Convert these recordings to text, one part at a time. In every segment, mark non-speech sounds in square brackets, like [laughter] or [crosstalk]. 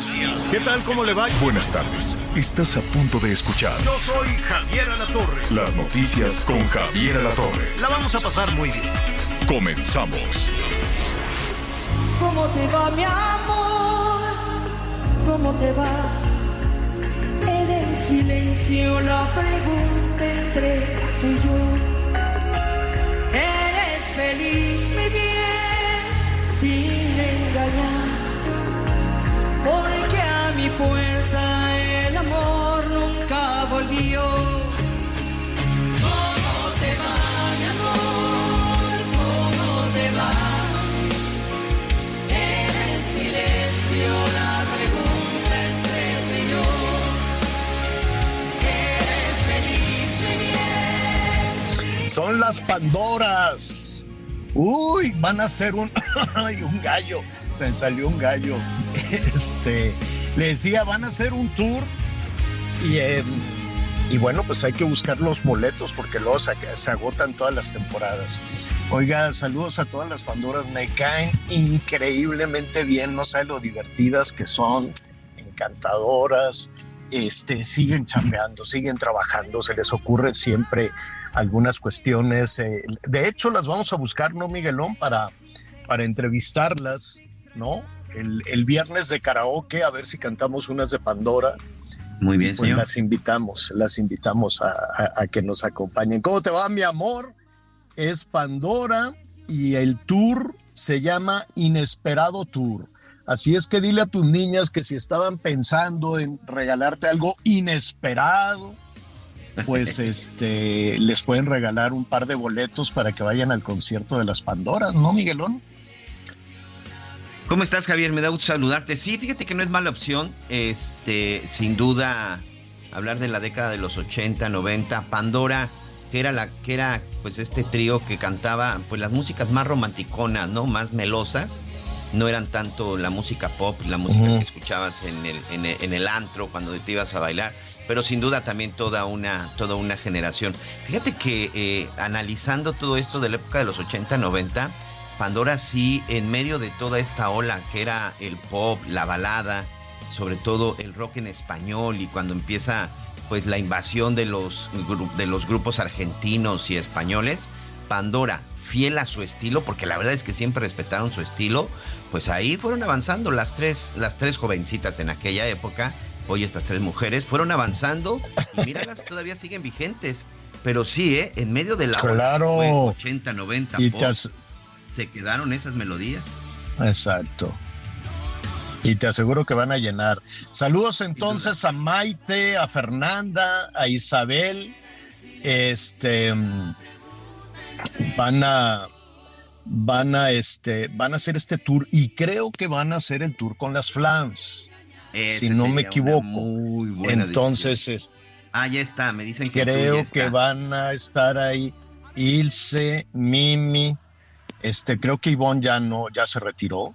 Noticias. ¿Qué tal? ¿Cómo le va? Buenas tardes. Estás a punto de escuchar Yo soy Javier Alatorre. las noticias con Javier Alatorre. La vamos a pasar muy bien. Comenzamos. ¿Cómo te va, mi amor? ¿Cómo te va? En el silencio la pregunta entre tú y yo. ¿Eres feliz, mi bien, engañar? Porque a mi puerta el amor nunca volvió. ¿Cómo te va, mi amor? ¿Cómo te va? En el silencio la pregunta entre tú y yo. ¿Eres feliz, mi bien? Son las Pandoras. Uy, van a ser un, [coughs] ay, un gallo. Me salió un gallo. [laughs] Este, le decía, van a hacer un tour y, eh, y bueno, pues hay que buscar los boletos porque luego se, agotan todas las temporadas. Oiga, saludos a todas las Pandoras. Me caen increíblemente bien. No sabe lo divertidas que son, encantadoras. Este, siguen chambeando, siguen trabajando. Se les ocurre siempre algunas cuestiones. eh, de hecho, las vamos a buscar, ¿no, Miguelón? Para, para entrevistarlas, ¿no? El, el viernes de karaoke, a ver si cantamos unas de Pandora. Muy bien, Pues señor. las invitamos, las invitamos a, a- a que nos acompañen. ¿Cómo te va, mi amor? Es Pandora y el tour se llama Inesperado Tour. Así es que dile a tus niñas que si estaban pensando en regalarte algo inesperado, pues [laughs] este les pueden regalar un par de boletos para que vayan al concierto de las Pandoras, ¿no, Miguelón? ¿Cómo estás, Javier? Me da gusto saludarte. Sí, fíjate que no es mala opción. Este, sin duda, hablar de la década de los 80, 90, Pandora, que era la, que era pues este trío que cantaba pues las músicas más romanticonas, ¿no? Más melosas. No eran tanto la música pop, la música que escuchabas en el, en el, en el antro cuando te ibas a bailar, pero sin duda también toda una, toda una generación. Fíjate que eh, analizando todo esto de la época de los 80, 90, Pandora sí, en medio de toda esta ola que era el pop, la balada, sobre todo el rock en español y cuando empieza pues la invasión de los, de los grupos argentinos y españoles, Pandora, fiel a su estilo, porque la verdad es que siempre respetaron su estilo, pues ahí fueron avanzando las tres, las tres jovencitas en aquella época, hoy estas tres mujeres, fueron avanzando y míralas, todavía siguen vigentes. Pero sí, ¿eh? en medio de la ola Claro. fue 80, 90, Y te as- se quedaron esas melodías. Exacto. Y te aseguro que van a llenar. Saludos entonces a Maite, a Fernanda, a Isabel. Este van a van a este van a hacer este tour y creo que van a hacer el tour con las Flans, Ese si no me equivoco. muy buena Entonces es-. Ah, ya está, me dicen que creo que van a estar ahí Ilse, Mimi, este creo que Ivonne ya no ya se retiró.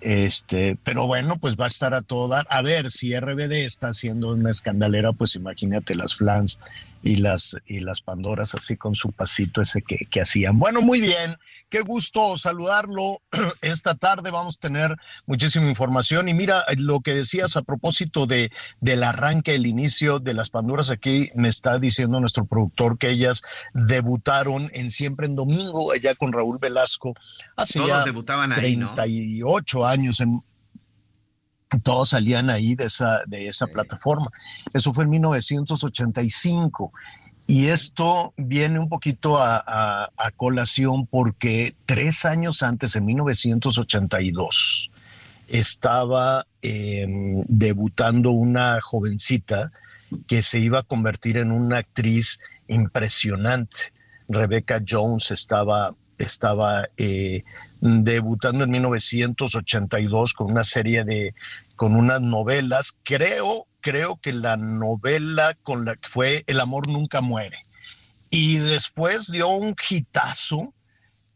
Este, pero bueno, pues va a estar a todo dar. A ver, si RBD está haciendo una escandalera, pues imagínate las flans y las, y las Pandoras así con su pasito ese que, que hacían. Bueno, muy bien, qué gusto saludarlo. [clears throat] Esta tarde vamos a tener muchísima información. Y mira, lo que decías a propósito de, del arranque, el inicio de las Pandoras, aquí me está diciendo nuestro productor que ellas debutaron en Siempre en Domingo, allá con Raúl Velasco, hace Todos ya debutaban ahí, ¿no? 38 años en, todos salían ahí de esa, de esa plataforma. Eso fue en 1985. Y esto viene un poquito a, a- a colación porque tres años antes, en 1982, estaba em, debutando una jovencita que se iba a convertir en una actriz impresionante. Rebecca Jones estaba estaba eh, debutando en 1982 con una serie de, con unas novelas. Creo, creo que la novela con la que fue El amor nunca muere. Y después dio un hitazo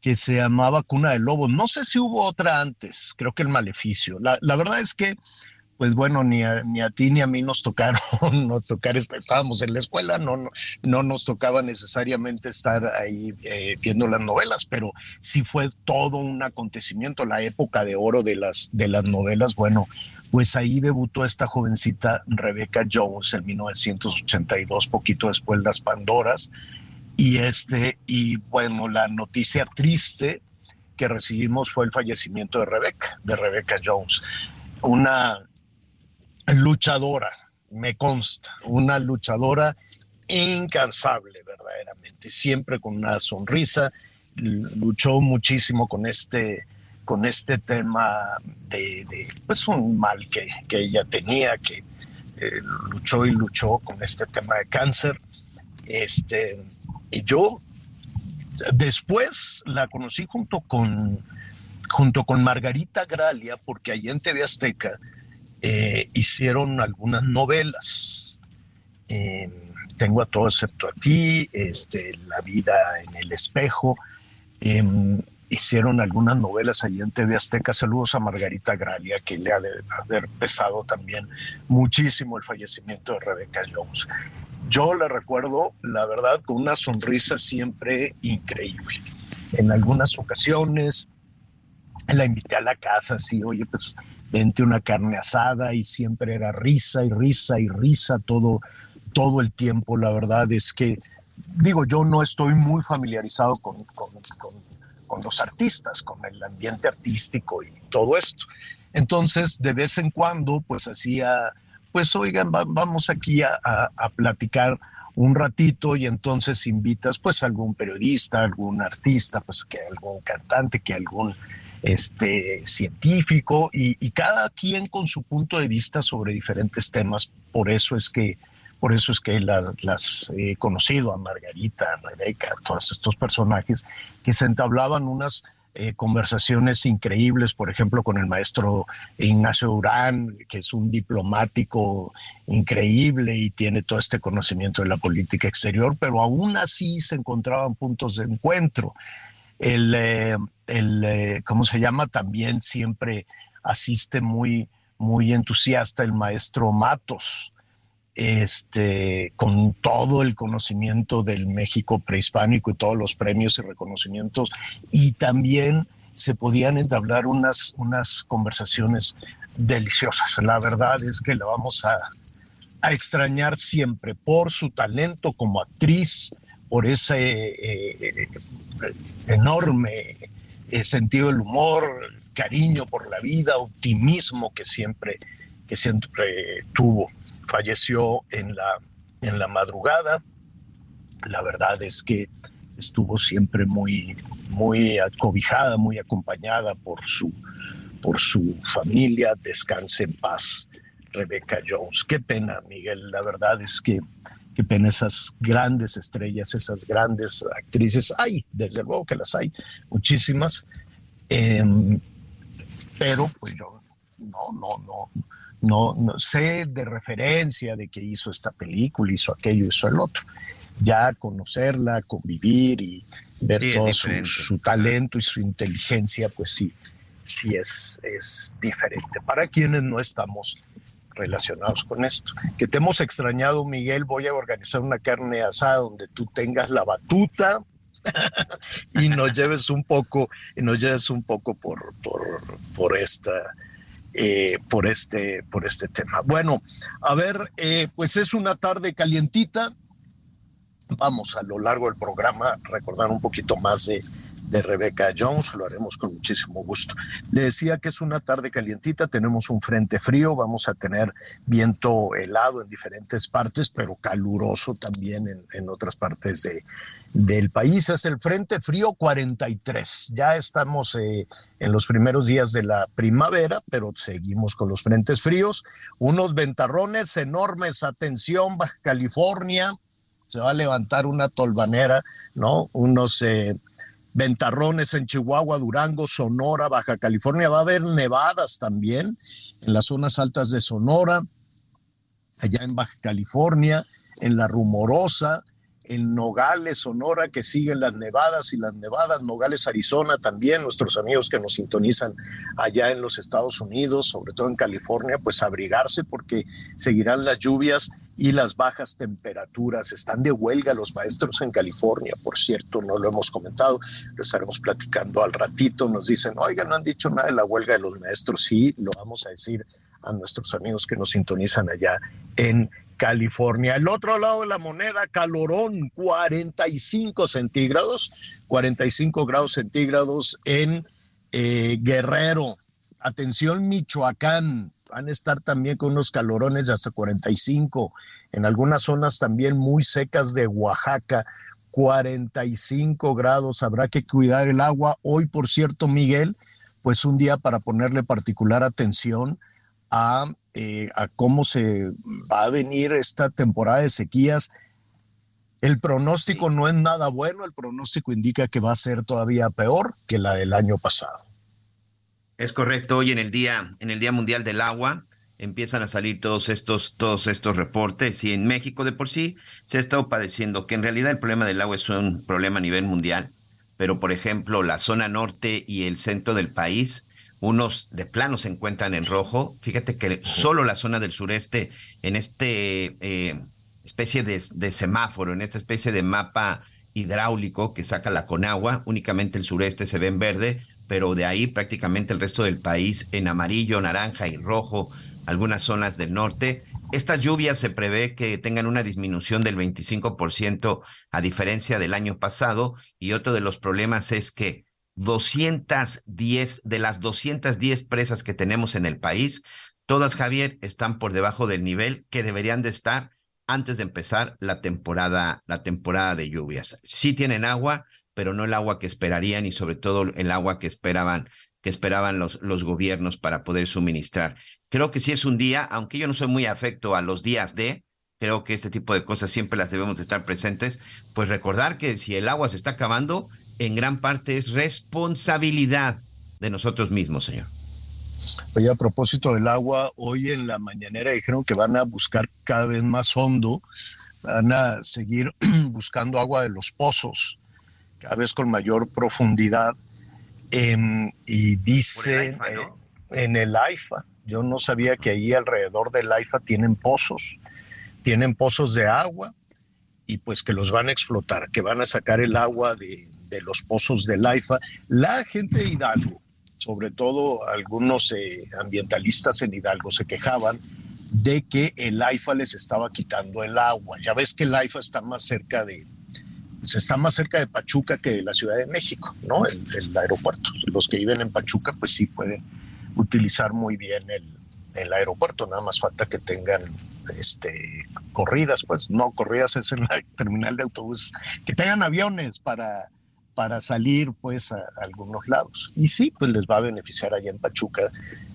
que se llamaba Cuna de Lobos. No sé si hubo otra antes, creo que El Maleficio. La, la verdad es que pues bueno, ni a, ni a ti ni a mí nos tocaron, [laughs] nos tocar, estábamos en la escuela, no, no, no nos tocaba necesariamente estar ahí eh, viendo las novelas, pero sí fue todo un acontecimiento, la época de oro de las, de las novelas, bueno, pues ahí debutó esta jovencita Rebecca Jones en 1982, poquito después de las Pandoras, y este, y bueno, la noticia triste que recibimos fue el fallecimiento de Rebecca, de Rebecca Jones, una luchadora, me consta, una luchadora incansable verdaderamente, siempre con una sonrisa, luchó muchísimo con este con este tema de, pues un mal que, que ella tenía, que eh, luchó y luchó con este tema de cáncer. Este, y yo después la conocí junto con, junto con Margarita Gralia, porque allí en TV Azteca eh, hicieron algunas novelas. Eh, tengo a todo excepto a ti, este, La vida en el espejo. Em, hicieron algunas novelas allí en TV Azteca. Saludos a Margarita Gralia, que le ha de haber pesado también muchísimo el fallecimiento de Rebecca Jones. Yo la recuerdo, la verdad, con una sonrisa siempre increíble. En algunas ocasiones la invité a la casa, así, oye, pues vente una carne asada y siempre era risa y risa y risa todo, todo el tiempo. La verdad es que, digo, yo no estoy muy familiarizado con, con, los artistas, con el ambiente artístico y todo esto. Entonces, de vez en cuando, pues hacía, pues oigan, vamos aquí a, a, platicar un ratito y entonces invitas pues a algún periodista, algún artista, pues que algún cantante, que algún este, científico y, cada quien con su punto de vista sobre diferentes temas. Por eso es que, por eso es que las he conocido a Margarita, a Rebeca, a todos estos personajes que se entablaban unas eh, conversaciones increíbles, por ejemplo, con el maestro Ignacio Durán, que es un diplomático increíble y tiene todo este conocimiento de la política exterior, pero aún así se encontraban puntos de encuentro el, eh, el eh, ¿cómo se llama? También siempre asiste muy, muy entusiasta el maestro Matos, este, con todo el conocimiento del México prehispánico y todos los premios y reconocimientos, y también se podían entablar unas, unas conversaciones deliciosas. La verdad es que la vamos a, a extrañar siempre por su talento como actriz, por ese eh, eh, enorme eh, sentido del humor, cariño por la vida, optimismo que siempre, que siempre tuvo. Falleció en la, en la madrugada. La verdad es que estuvo siempre muy, muy acobijada, muy acompañada por su, por su familia. Descanse en paz, Rebecca Jones. Qué pena, Miguel. La verdad es que qué pena esas grandes estrellas, esas grandes actrices. Hay, desde luego que las hay, muchísimas. Em, pero pues yo no, no, no, no, sé de referencia de que hizo esta película, hizo aquello, hizo el otro. Ya conocerla, convivir y ver todo su, talento y su inteligencia, pues sí, sí es, es diferente. Para quienes no estamos relacionados con esto. Que te hemos extrañado, Miguel. Voy a organizar una carne asada donde tú tengas la batuta [laughs] y nos lleves un poco, y nos lleves un poco por, por, por esta. Eh, por este por este tema. Bueno, a ver, eh, pues es una tarde calientita. Vamos a lo largo del programa recordar un poquito más de, de Rebecca Jones, lo haremos con muchísimo gusto. Le decía que es una tarde calientita, tenemos un frente frío, vamos a tener viento helado en diferentes partes, pero caluroso también en, otras partes de, del país. Es el frente frío 43. Ya estamos eh, en los primeros días de la primavera, pero seguimos con los frentes fríos. Unos ventarrones enormes, atención, Baja California. Se va a levantar una tolvanera, ¿no? Unos... Eh, ventarrones en Chihuahua, Durango, Sonora, Baja California. Va a haber nevadas también en las zonas altas de Sonora, allá en Baja California, en la Rumorosa, en Nogales, Sonora, que siguen las nevadas y las nevadas, Nogales, Arizona también, nuestros amigos que nos sintonizan allá en los Estados Unidos, sobre todo en California, pues abrigarse porque seguirán las lluvias y las bajas temperaturas. Están de huelga los maestros en California, por cierto, no lo hemos comentado, lo estaremos platicando al ratito. Nos dicen, oiga, no han dicho nada de la huelga de los maestros. Sí, lo vamos a decir a nuestros amigos que nos sintonizan allá en California. El otro lado de la moneda, calorón, 45 centígrados, 45 grados centígrados en eh, Guerrero. Atención, Michoacán, van a estar también con unos calorones de hasta 45. En algunas zonas también muy secas de Oaxaca, 45 grados. Habrá que cuidar el agua. Hoy, por cierto, Miguel, pues un día para ponerle particular atención a eh, a cómo se va a venir esta temporada de sequías. El pronóstico no es nada bueno, el pronóstico indica que va a ser todavía peor que la del año pasado. Es correcto, hoy en el día, en el Día Mundial del Agua, empiezan a salir todos estos, todos estos reportes y en México de por sí se ha estado padeciendo que en realidad el problema del agua es un problema a nivel mundial, pero por ejemplo la zona norte y el centro del país unos de plano se encuentran en rojo. Fíjate que solo la zona del sureste, en este eh, especie de, semáforo, en esta especie de mapa hidráulico que saca la Conagua, únicamente el sureste se ve en verde, pero de ahí prácticamente el resto del país en amarillo, naranja y rojo, algunas zonas del norte. Estas lluvias se prevé que tengan una disminución del 25% a diferencia del año pasado y otro de los problemas es que 210 de las 210 presas que tenemos en el país, todas, Javier, están por debajo del nivel que deberían de estar antes de empezar la temporada, la temporada de lluvias. Sí tienen agua, pero no el agua que esperarían y sobre todo el agua que esperaban, que esperaban los, los gobiernos para poder suministrar. Creo que sí es un día, aunque yo no soy muy afecto a los días de, creo que este tipo de cosas siempre las debemos de estar presentes, pues recordar que si el agua se está acabando, en gran parte es responsabilidad de nosotros mismos, señor. Oye, a propósito del agua, hoy en la mañanera dijeron que van a buscar cada vez más hondo, van a seguir [clears throat] buscando agua de los pozos, cada vez con mayor profundidad. Em, y dice en el AIFA, yo no sabía que ahí alrededor del AIFA tienen pozos, tienen pozos de agua y pues que los van a explotar, que van a sacar el agua de, de los pozos del AIFA, la gente de Hidalgo, sobre todo algunos eh, ambientalistas en Hidalgo, se quejaban de que el AIFA les estaba quitando el agua. Ya ves que el AIFA está más cerca de, pues está más cerca de Pachuca que de la Ciudad de México, ¿no? El, aeropuerto. Los que viven en Pachuca, pues sí pueden utilizar muy bien el, el aeropuerto, nada más falta que tengan este corridas, pues no corridas es en la terminal de autobús, que tengan aviones para para salir pues a, algunos lados. Y sí, pues les va a beneficiar allá en Pachuca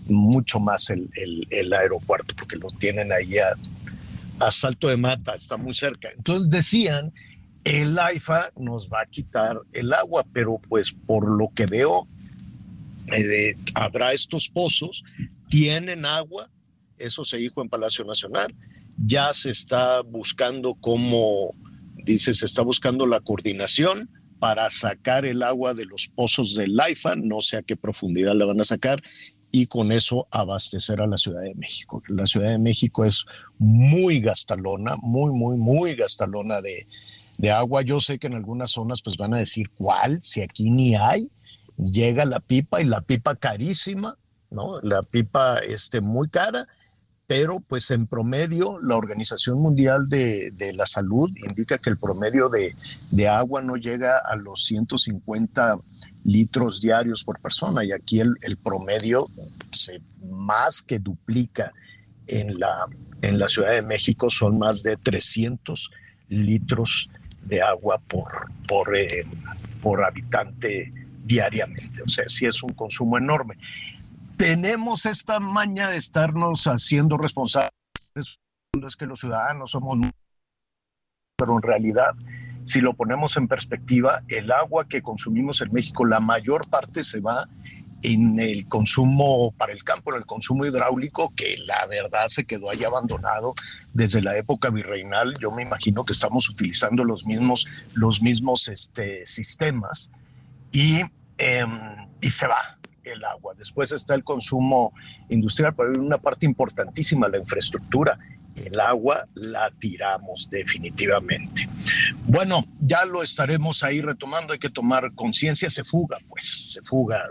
mucho más el, aeropuerto, porque lo tienen ahí a, Salto de Mata, está muy cerca. Entonces decían, el AIFA nos va a quitar el agua, pero pues por lo que veo, eh, habrá estos pozos, tienen agua, eso se dijo en Palacio Nacional, ya se está buscando cómo, dice, se está buscando la coordinación para sacar el agua de los pozos del Laifa, no sé a qué profundidad la van a sacar, y con eso abastecer a la Ciudad de México. La Ciudad de México es muy gastalona, muy, muy, muy gastalona de, de agua. Yo sé que en algunas zonas pues van a decir, ¿cuál? Si aquí ni hay, llega la pipa y la pipa carísima, ¿no? La pipa este, muy cara pero pues en promedio la Organización Mundial de, la Salud indica que el promedio de, agua no llega a los 150 litros diarios por persona y aquí el, promedio se más que duplica en la, en la Ciudad de México, son más de 300 litros de agua por, por, eh, por habitante diariamente. O sea, sí es un consumo enorme tenemos esta maña de estarnos haciendo responsables, es que los ciudadanos somos, pero en realidad si lo ponemos en perspectiva, el agua que consumimos en México, la mayor parte se va en el consumo para el campo, en el consumo hidráulico, que la verdad se quedó ahí abandonado desde la época virreinal. Yo me imagino que estamos utilizando los mismos, los mismos este, sistemas y, em, y se va el agua. Después está el consumo industrial, pero hay una parte importantísima, la infraestructura. El agua la tiramos definitivamente. Bueno, ya lo estaremos ahí retomando, hay que tomar conciencia, se fuga, pues se fuga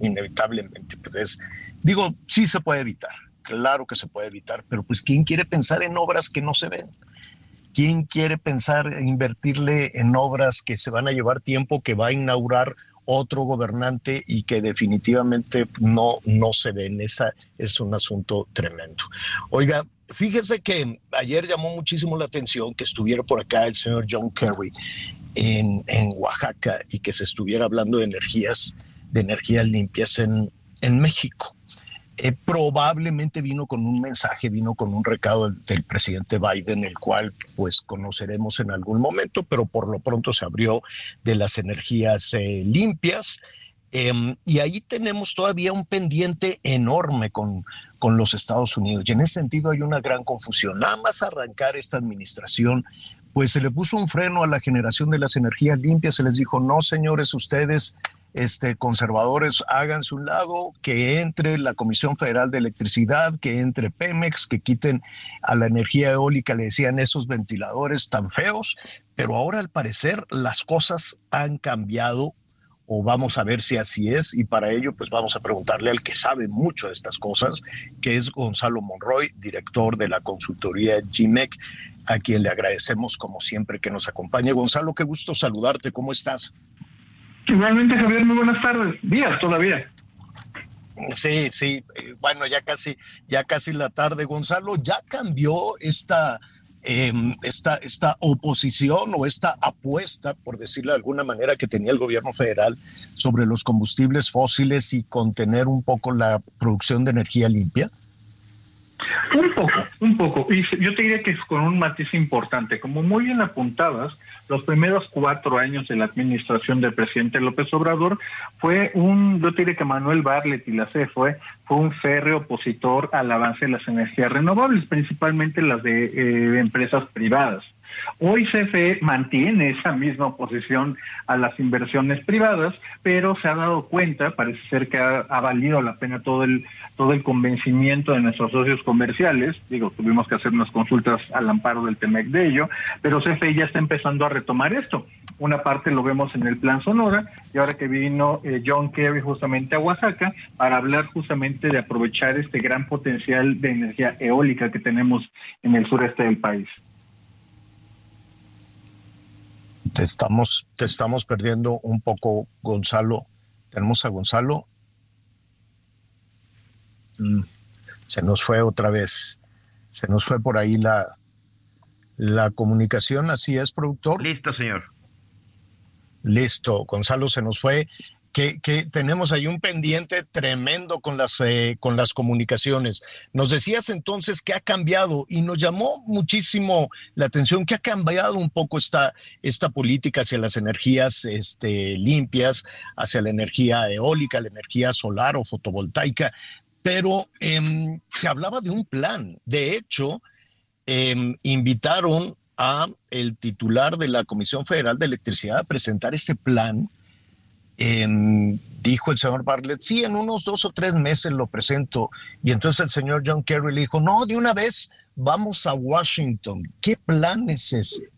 inevitablemente. Pues digo, sí se puede evitar, claro que se puede evitar, pero pues ¿quién quiere pensar en obras que no se ven? ¿Quién quiere pensar en invertirle en obras que se van a llevar tiempo, que va a inaugurar otro gobernante y que definitivamente no, no se ven? Esa es un asunto tremendo. Oiga, fíjese que ayer llamó muchísimo la atención que estuviera por acá el señor John Kerry en, en Oaxaca y que se estuviera hablando de energías de energías limpias en, en México. Eh, probablemente vino con un mensaje, vino con un recado del, presidente Biden, el cual pues conoceremos en algún momento, pero por lo pronto se abrió de las energías eh, limpias. Em, y ahí tenemos todavía un pendiente enorme con, con los Estados Unidos. Y en ese sentido hay una gran confusión. Nada más arrancar esta administración, pues se le puso un freno a la generación de las energías limpias. Se les dijo, no, señores, ustedes este, conservadores háganse un lado, que entre la Comisión Federal de Electricidad, que entre Pemex, que quiten a la energía eólica, le decían esos ventiladores tan feos, pero ahora al parecer las cosas han cambiado o vamos a ver si así es y para ello pues vamos a preguntarle al que sabe mucho de estas cosas, que es Gonzalo Monroy, director de la consultoría GMEC, a quien le agradecemos como siempre que nos acompañe. Gonzalo, qué gusto saludarte, ¿cómo estás? Igualmente, Javier, muy buenas tardes. Días todavía. Sí, sí, eh, bueno, ya casi, ya casi la tarde. Gonzalo, ¿ya cambió esta, em, esta, esta oposición o esta apuesta, por decirlo de alguna manera, que tenía el gobierno federal sobre los combustibles fósiles y contener un poco la producción de energía limpia? Un poco, un poco. Y yo te diría que es con un matiz importante. Como muy bien apuntabas, los primeros cuatro años de la administración del presidente López Obrador fue un, yo te diría que Manuel Barlet y la CFE fue un férreo opositor al avance de las energías renovables, principalmente las de eh, empresas privadas. Hoy CFE mantiene esa misma oposición a las inversiones privadas, pero se ha dado cuenta, parece ser que ha, valido la pena todo el todo el convencimiento de nuestros socios comerciales. Digo, tuvimos que hacer unas consultas al amparo del TEMEC de ello, pero CFE ya está empezando a retomar esto. Una parte lo vemos en el Plan Sonora y ahora que vino eh, John Kerry justamente a Oaxaca para hablar justamente de aprovechar este gran potencial de energía eólica que tenemos en el sureste del país. Te estamos, te estamos perdiendo un poco, Gonzalo. Tenemos a Gonzalo. Mm, se nos fue otra vez. Se nos fue por ahí la, la comunicación. Así es, productor. Listo, señor. Listo. Gonzalo se nos fue que, tenemos ahí un pendiente tremendo con las, eh, con las comunicaciones. Nos decías entonces que ha cambiado y nos llamó muchísimo la atención que ha cambiado un poco esta, esta política hacia las energías este, limpias, hacia la energía eólica, la energía solar o fotovoltaica, pero em, se hablaba de un plan. De hecho, em, invitaron a el titular de la Comisión Federal de Electricidad a presentar ese plan dijo el señor Bartlett, sí, en unos dos o tres meses lo presento. Y entonces el señor John Kerry le dijo, no, de una vez vamos a Washington. ¿Qué plan es ese?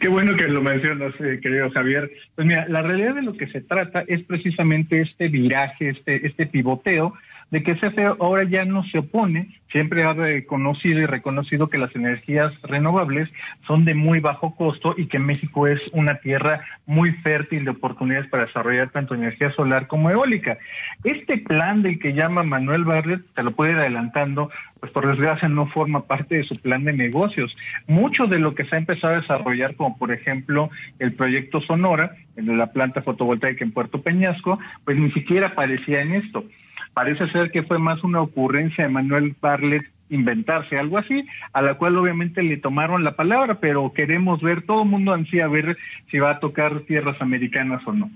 Qué bueno que lo mencionas, eh, querido Javier. Pues mira, la realidad de lo que se trata es precisamente este viraje, este, este pivoteo de que CFE ahora ya no se opone, siempre ha reconocido y reconocido que las energías renovables son de muy bajo costo y que México es una tierra muy fértil de oportunidades para desarrollar tanto energía solar como eólica. Este plan del que llama Manuel Barret, te lo puede ir adelantando, pues por desgracia no forma parte de su plan de negocios. Mucho de lo que se ha empezado a desarrollar, como por ejemplo el proyecto Sonora, en la planta fotovoltaica en Puerto Peñasco, pues ni siquiera aparecía en esto. Parece ser que fue más una ocurrencia de Manuel Barlet inventarse algo así, a la cual obviamente le tomaron la palabra, pero queremos ver, todo el mundo ansía ver si va a tocar tierras americanas o no.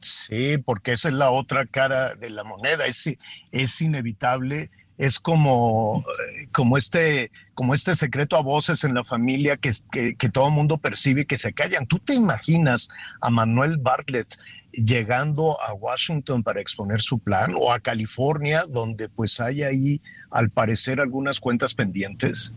Sí, porque esa es la otra cara de la moneda, es, es inevitable es como, como, este, como este secreto a voces en la familia que, que, todo el mundo percibe que se callan. ¿Tú te imaginas a Manuel Bartlett llegando a Washington para exponer su plan o a California, donde pues hay ahí al parecer algunas cuentas pendientes?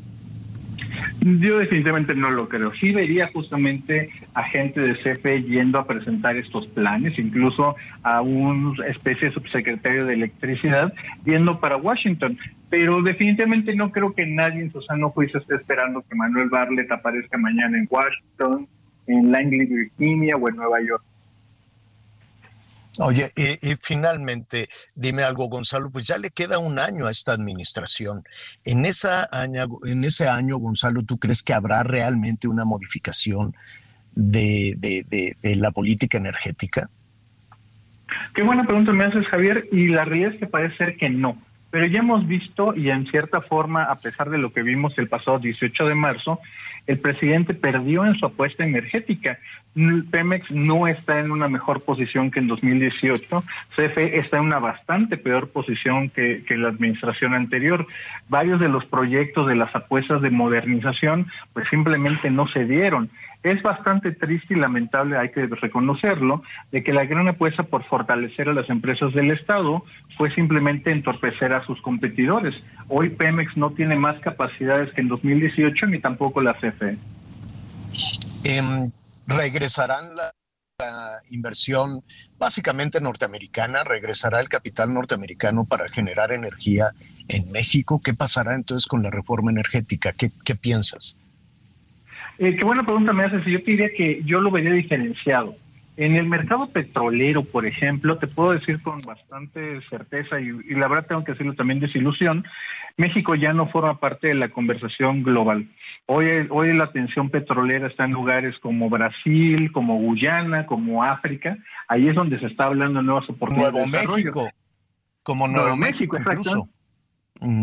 Yo definitivamente no lo creo. Sí vería justamente a gente de CFE yendo a presentar estos planes, incluso a una especie de subsecretario de electricidad yendo para Washington. Pero definitivamente no creo que nadie en su sano juicio esté esperando que Manuel Barlet aparezca mañana en Washington, en Langley, Virginia o en Nueva York. Oye, y, finalmente, dime algo, Gonzalo, pues ya le queda un año a esta administración. En, esa año, en ese año, Gonzalo, ¿tú crees que habrá realmente una modificación de, de, la política energética? Qué buena pregunta me haces, Javier, y la realidad es que parece ser que no. Pero ya hemos visto, y en cierta forma, a pesar de lo que vimos el pasado 18 de marzo, el presidente perdió en su apuesta energética. Pemex no está en una mejor posición que en 2018. CFE está en una bastante peor posición que, la administración anterior. Varios de los proyectos de las apuestas de modernización pues simplemente no se dieron. Es bastante triste y lamentable, hay que reconocerlo, de que la gran apuesta por fortalecer a las empresas del Estado fue simplemente entorpecer a sus competidores. Hoy Pemex no tiene más capacidades que en 2018 ni tampoco la CFE. Em, ¿Regresarán la, inversión básicamente norteamericana? ¿Regresará el capital norteamericano para generar energía en México? ¿Qué pasará entonces con la reforma energética? ¿Qué, qué piensas? Eh, qué buena pregunta me haces. Yo te diría que yo lo vería diferenciado. En el mercado petrolero, por ejemplo, te puedo decir con bastante certeza y, y, la verdad tengo que decirlo también desilusión, México ya no forma parte de la conversación global. Hoy, hoy la atención petrolera está en lugares como Brasil, como Guyana, como África. Ahí es donde se está hablando de nuevas oportunidades. Nuevo México, como Nuevo, Nuevo México, México incluso.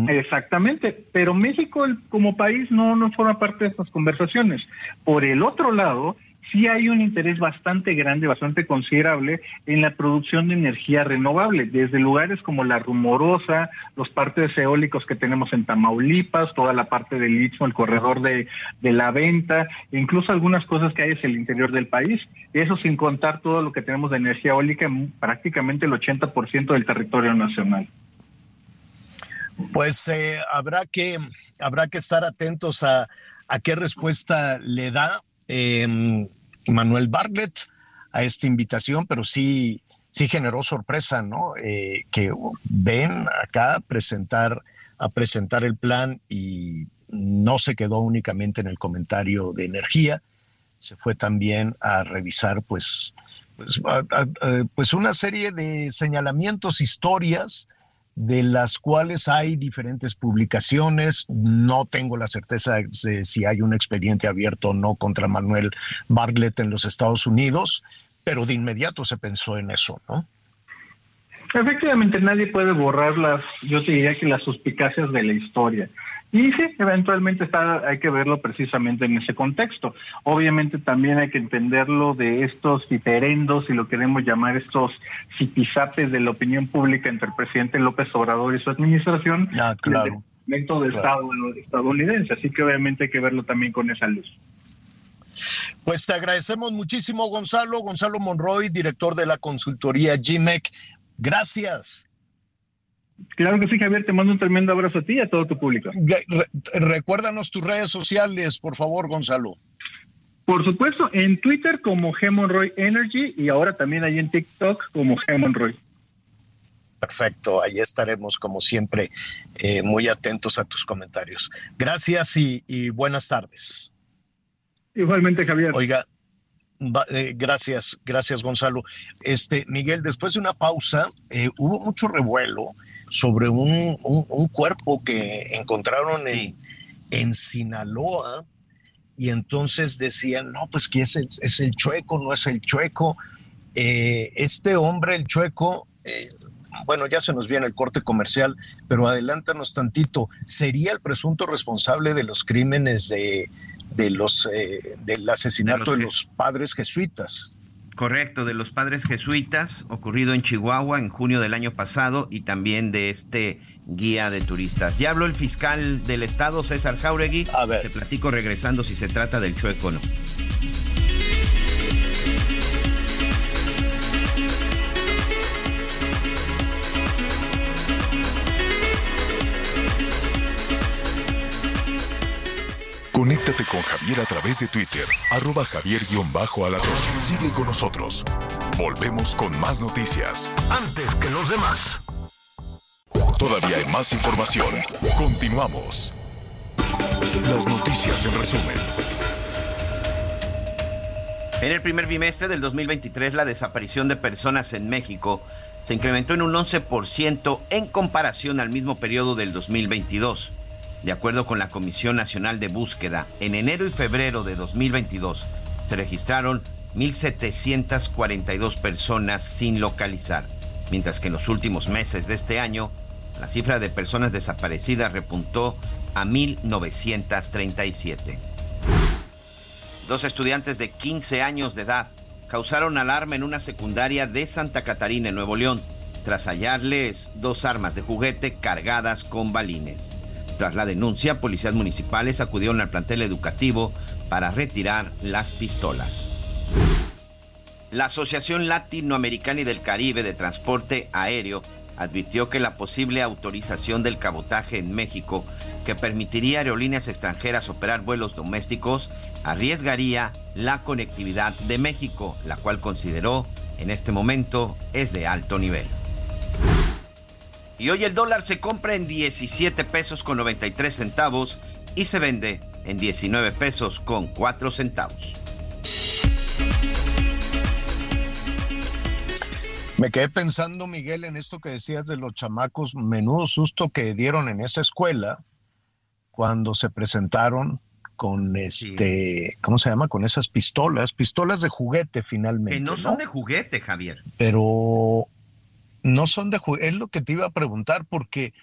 Exactamente, pero México como país no, no forma parte de estas conversaciones. Por el otro lado, sí hay un interés bastante grande, bastante considerable en la producción de energía renovable, desde lugares como la Rumorosa, los parques eólicos que tenemos en Tamaulipas, toda la parte del Istmo, el corredor de, de la venta, incluso algunas cosas que hay en el interior del país. Eso sin contar todo lo que tenemos de energía eólica en prácticamente el 80% del territorio nacional. Pues eh, habrá que habrá que estar atentos a, a qué respuesta le da eh, Manuel Bartlett a esta invitación, pero sí sí generó sorpresa, ¿no? Eh, que ven acá presentar a presentar el plan y no se quedó únicamente en el comentario de energía, se fue también a revisar, pues, pues, a, a, pues una serie de señalamientos, historias de las cuales hay diferentes publicaciones. No tengo la certeza de si hay un expediente abierto o no contra Manuel Bartlett en los Estados Unidos, pero de inmediato se pensó en eso, ¿no? Efectivamente, nadie puede borrar las, yo te diría que las suspicacias de la historia. Y sí, eventualmente está, hay que verlo precisamente en ese contexto. Obviamente también hay que entenderlo de estos diferendos, si lo queremos llamar estos zipizapes de la opinión pública entre el presidente López Obrador y su administración, ah, claro, el Departamento de claro. Estado estadounidense. Así que obviamente hay que verlo también con esa luz. Pues te agradecemos muchísimo, Gonzalo. Gonzalo Monroy, director de la consultoría GMEC. Gracias. Claro que sí, Javier, te mando un tremendo abrazo a ti y a todo tu público. Re recuérdanos tus redes sociales, por favor, Gonzalo. Por supuesto, en Twitter como Gemonroy Energy y ahora también ahí en TikTok como Gemonroy. Perfecto, ahí estaremos como siempre eh, muy atentos a tus comentarios. Gracias y, y buenas tardes. Igualmente, Javier. Oiga, eh, gracias, gracias Gonzalo. Este, Miguel, después de una pausa, eh, hubo mucho revuelo sobre un, un, un cuerpo que encontraron en, en, Sinaloa y entonces decían, no, pues que es el, es el chueco, no es el chueco. Eh, este hombre, el chueco, bueno, ya se nos viene el corte comercial, pero adelántanos tantito. ¿Sería el presunto responsable de los crímenes de, de los eh, del asesinato de los, padres jesuitas? Correcto, de los padres jesuitas, ocurrido en Chihuahua en junio del año pasado y también de este guía de turistas. Ya habló el fiscal del estado, César Jauregui. A ver. Te platico regresando si se trata del chueco o no. Conéctate con Javier a través de Twitter, arroba javier-alatón. Sigue con nosotros. Volvemos con más noticias. Antes que los demás. Todavía hay más información. Continuamos. Las noticias en resumen. En el primer bimestre del 2023, la desaparición de personas en México se incrementó en un 11% en comparación al mismo periodo del 2022. De acuerdo con la Comisión Nacional de Búsqueda, en enero y febrero de 2022 se registraron 1.742 personas sin localizar, mientras que en los últimos meses de este año la cifra de personas desaparecidas repuntó a 1.937. Dos estudiantes de 15 años de edad causaron alarma en una secundaria de Santa Catarina, en Nuevo León, tras hallarles dos armas de juguete cargadas con balines. Tras la denuncia, policías municipales acudieron al plantel educativo para retirar las pistolas. La Asociación Latinoamericana y del Caribe de Transporte Aéreo advirtió que la posible autorización del cabotaje en México, que permitiría a aerolíneas extranjeras operar vuelos domésticos, arriesgaría la conectividad de México, la cual consideró en este momento es de alto nivel. Y hoy el dólar se compra en 17 pesos con 93 centavos y se vende en 19 pesos con 4 centavos. Me quedé pensando, Miguel, en esto que decías de los chamacos, menudo susto que dieron en esa escuela cuando se presentaron con este, ¿cómo se llama? Con esas pistolas, pistolas de juguete finalmente. Que no son de juguete, Javier. Pero no son de es lo que te iba a preguntar porque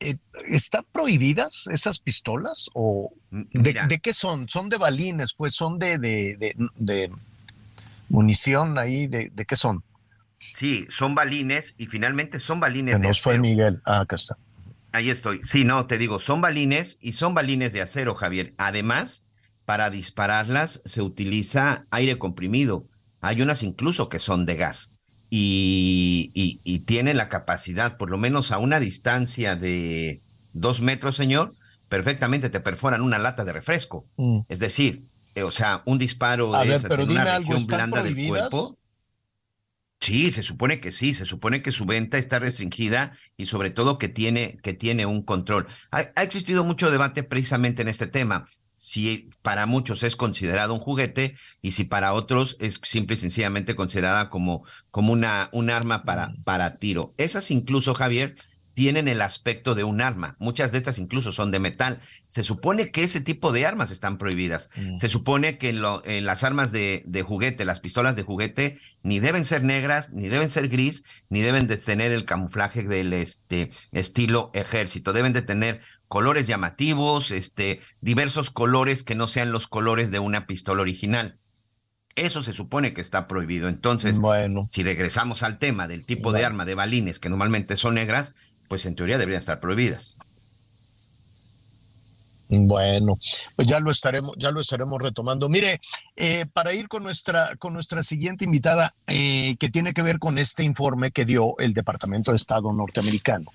eh, ¿están prohibidas esas pistolas o de, qué son? Son de balines, pues son de, de, munición ahí, de, qué son? Sí, son balines y finalmente son balines Se nos fue Miguel, ah, acá está. Ahí estoy. Sí, no, te digo, son balines y son balines de acero, Javier. Además, para dispararlas se utiliza aire comprimido. Hay unas incluso que son de gas y, y, tiene la capacidad, por lo menos a una distancia de dos metros, señor, perfectamente te perforan una lata de refresco. Mm. Es decir, eh, o sea, un disparo de esas en una región blanda del cuerpo. Sí, se supone que sí, se supone que su venta está restringida y sobre todo que tiene, que tiene un control. ha existido mucho debate precisamente en este tema si para muchos es considerado un juguete y si para otros es simple y sencillamente considerada como, como una, un arma para, para tiro. Esas incluso, Javier, tienen el aspecto de un arma. Muchas de estas incluso son de metal. Se supone que ese tipo de armas están prohibidas. Mm. Se supone que en, las armas de, de, juguete, las pistolas de juguete, ni deben ser negras, ni deben ser gris, ni deben de tener el camuflaje del este, estilo ejército. Deben de tener colores llamativos, este, diversos colores que no sean los colores de una pistola original. Eso se supone que está prohibido. Entonces, bueno. si regresamos al tema del tipo de arma de balines que normalmente son negras, pues en teoría deberían estar prohibidas. Bueno, pues ya lo estaremos, ya lo estaremos retomando. Mire, eh, para ir con nuestra, con nuestra siguiente invitada, eh, que tiene que ver con este informe que dio el Departamento de Estado norteamericano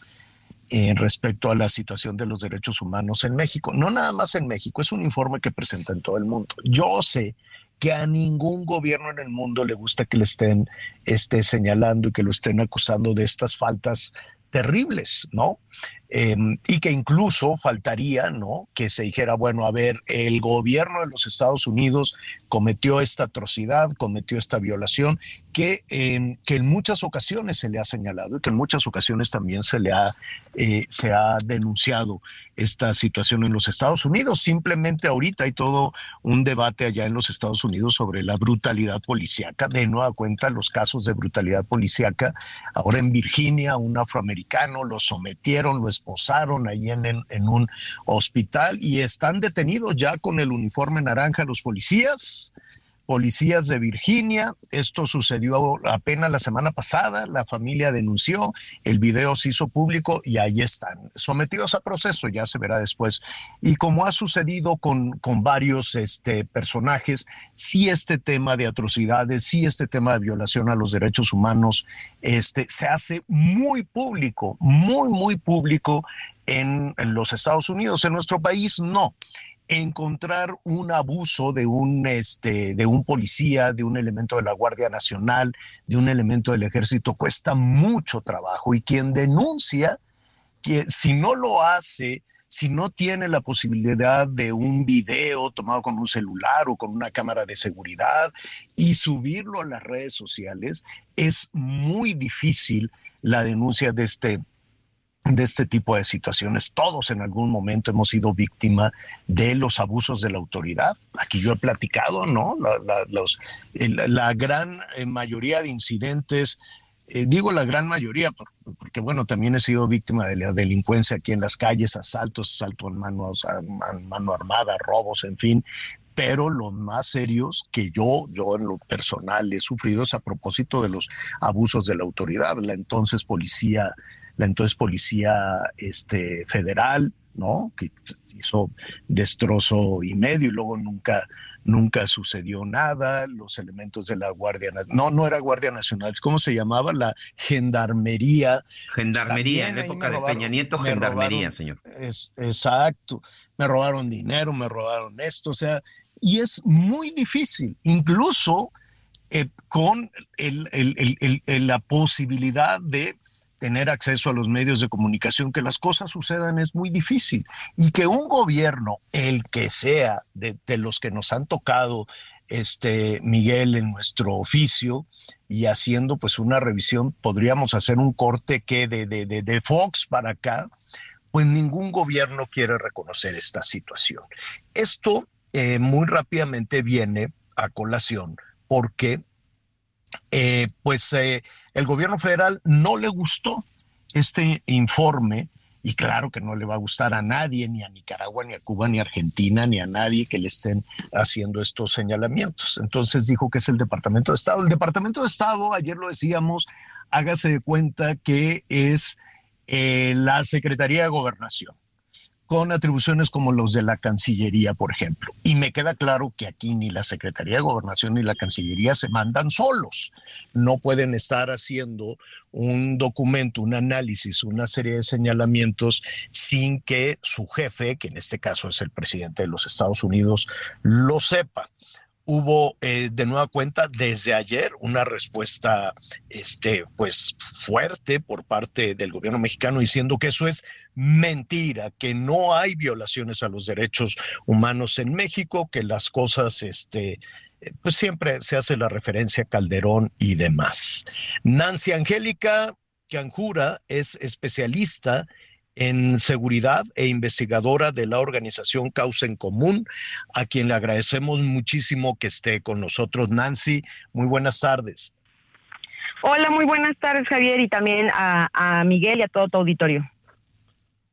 en respecto a la situación de los derechos humanos en México. No nada más en México, es un informe que presenta en todo el mundo. Yo sé que a ningún gobierno en el mundo le gusta que le estén esté señalando y que lo estén acusando de estas faltas terribles, ¿no? Em, y que incluso faltaría, ¿no? Que se dijera, bueno, a ver, el gobierno de los Estados Unidos cometió esta atrocidad, cometió esta violación, que, que en muchas ocasiones se le ha señalado y que en muchas ocasiones también se le ha, eh, se ha denunciado esta situación en los Estados Unidos. Simplemente ahorita hay todo un debate allá en los Estados Unidos sobre la brutalidad policíaca. De nueva cuenta, los casos de brutalidad policíaca. Ahora en Virginia, un afroamericano lo sometieron, lo esposaron ahí en, en un hospital y están detenidos ya con el uniforme naranja los policías policías de Virginia. Esto sucedió apenas la semana pasada. La familia denunció, el video se hizo público y ahí están, sometidos a proceso, ya se verá después. Y como ha sucedido con, con varios este, personajes, sí este tema de atrocidades, sí este tema de violación a los derechos humanos, este, se hace muy público, muy, muy público en, en los Estados Unidos. En nuestro país no encontrar un abuso de un, este, de un policía, de un elemento de la Guardia Nacional, de un elemento del ejército, cuesta mucho trabajo. Y quien denuncia, que si no lo hace, si no tiene la posibilidad de un video tomado con un celular o con una cámara de seguridad y subirlo a las redes sociales, es muy difícil la denuncia de este de este tipo de situaciones. Todos en algún momento hemos sido víctima de los abusos de la autoridad. Aquí yo he platicado, ¿no? La, los, la gran eh, mayoría de incidentes, eh, digo la gran mayoría, porque, bueno, también he sido víctima de la delincuencia aquí en las calles, asaltos, asalto en mano, mano armada, robos, en fin. Pero los más serios que yo, yo en lo personal he sufrido es a propósito de los abusos de la autoridad. La entonces policía la entonces policía este, federal, ¿no? Que hizo destrozo y medio y luego nunca, nunca sucedió nada, los elementos de la Guardia Nacional, no, no era Guardia Nacional, ¿cómo se llamaba? La Gendarmería. Gendarmería, en época de Peña Nieto, Gendarmería, señor. Es, exacto, me robaron dinero, me robaron esto, o sea, y es muy difícil, incluso eh, con la posibilidad de tener acceso a los medios de comunicación, que las cosas sucedan es muy difícil. Y que un gobierno, el que sea, de, los que nos han tocado, este, Miguel, en nuestro oficio, y haciendo pues una revisión, podríamos hacer un corte que de, de, de Fox para acá, pues ningún gobierno quiere reconocer esta situación. Esto eh, muy rápidamente viene a colación porque eh, pues eh, el gobierno federal no le gustó este informe y claro que no le va a gustar a nadie, ni a Nicaragua, ni a Cuba, ni a Argentina, ni a nadie que le estén haciendo estos señalamientos. Entonces dijo que es el Departamento de Estado. El Departamento de Estado, ayer lo decíamos, hágase de cuenta que es eh, la Secretaría de Gobernación con atribuciones como los de la Cancillería, por ejemplo. Y me queda claro que aquí ni la Secretaría de Gobernación ni la Cancillería se mandan solos. No pueden estar haciendo un documento, un análisis, una serie de señalamientos sin que su jefe, que en este caso es el presidente de los Estados Unidos, lo sepa hubo eh, de nueva cuenta desde ayer una respuesta este pues fuerte por parte del gobierno mexicano diciendo que eso es mentira, que no hay violaciones a los derechos humanos en México, que las cosas este pues siempre se hace la referencia a Calderón y demás. Nancy Angélica Canjura es especialista en seguridad e investigadora de la organización Causa en Común, a quien le agradecemos muchísimo que esté con nosotros. Nancy, muy buenas tardes. Hola, muy buenas tardes, Javier, y también a, Miguel y a todo tu auditorio.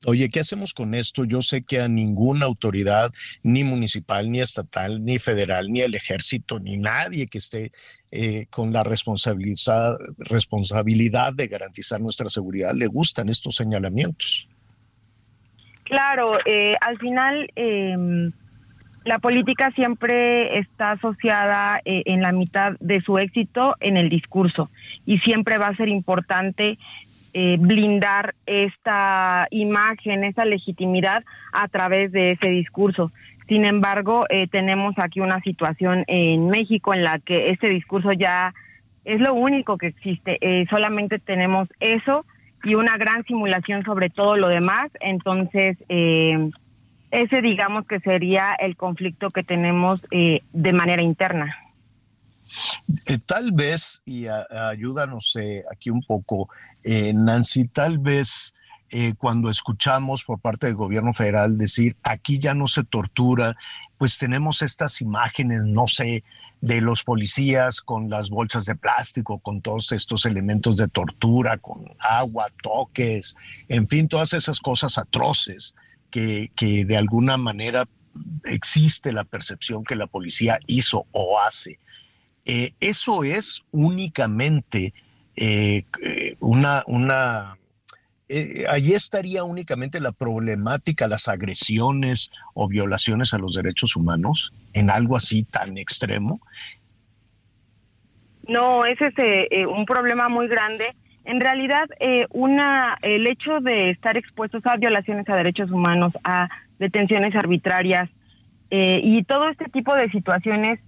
Oye, ¿qué hacemos con esto? Yo sé que a ninguna autoridad, ni municipal, ni estatal, ni federal, ni el ejército, ni nadie que esté eh, con la responsabilidad, responsabilidad de garantizar nuestra seguridad le gustan estos señalamientos. Claro, eh, al final em, la política siempre está asociada eh, en la mitad de su éxito en el discurso y siempre va a ser importante eh, blindar esta imagen, esa legitimidad a través de ese discurso. Sin embargo, tenemos aquí una situación en México en la que este discurso ya es lo único que existe. solamente tenemos eso y una gran simulación sobre todo lo demás. Entonces, eh, ese digamos que sería el conflicto que tenemos eh, de manera interna. Eh, tal vez, y ayúdanos eh, aquí un poco, Nancy, tal vez cuando escuchamos por parte del gobierno federal decir aquí ya no se tortura, pues tenemos estas imágenes, no sé, de los policías con las bolsas de plástico, con todos estos elementos de tortura, con agua, toques, en fin, todas esas cosas atroces que, de alguna manera existe la percepción que la policía hizo o hace. Eh, eso es únicamente eh, una, una eh, allí estaría únicamente la problemática, las agresiones o violaciones a los derechos humanos en algo así tan extremo. No, ese es un problema muy grande en realidad, eh, una, el hecho de estar expuestos a violaciones a derechos humanos, a detenciones arbitrarias eh, y todo este tipo de situaciones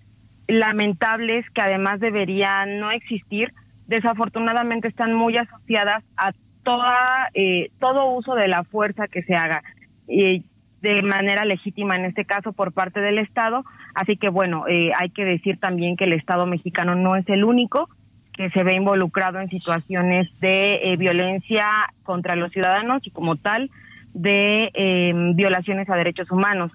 lamentables que además deberían no existir, desafortunadamente están muy asociadas a toda, eh, todo uso de la fuerza que se haga de manera legítima en este caso por parte del Estado. Así que bueno, hay que decir también que el Estado mexicano no es el único que se ve involucrado en situaciones de eh, violencia contra los ciudadanos y como tal de em, violaciones a derechos humanos.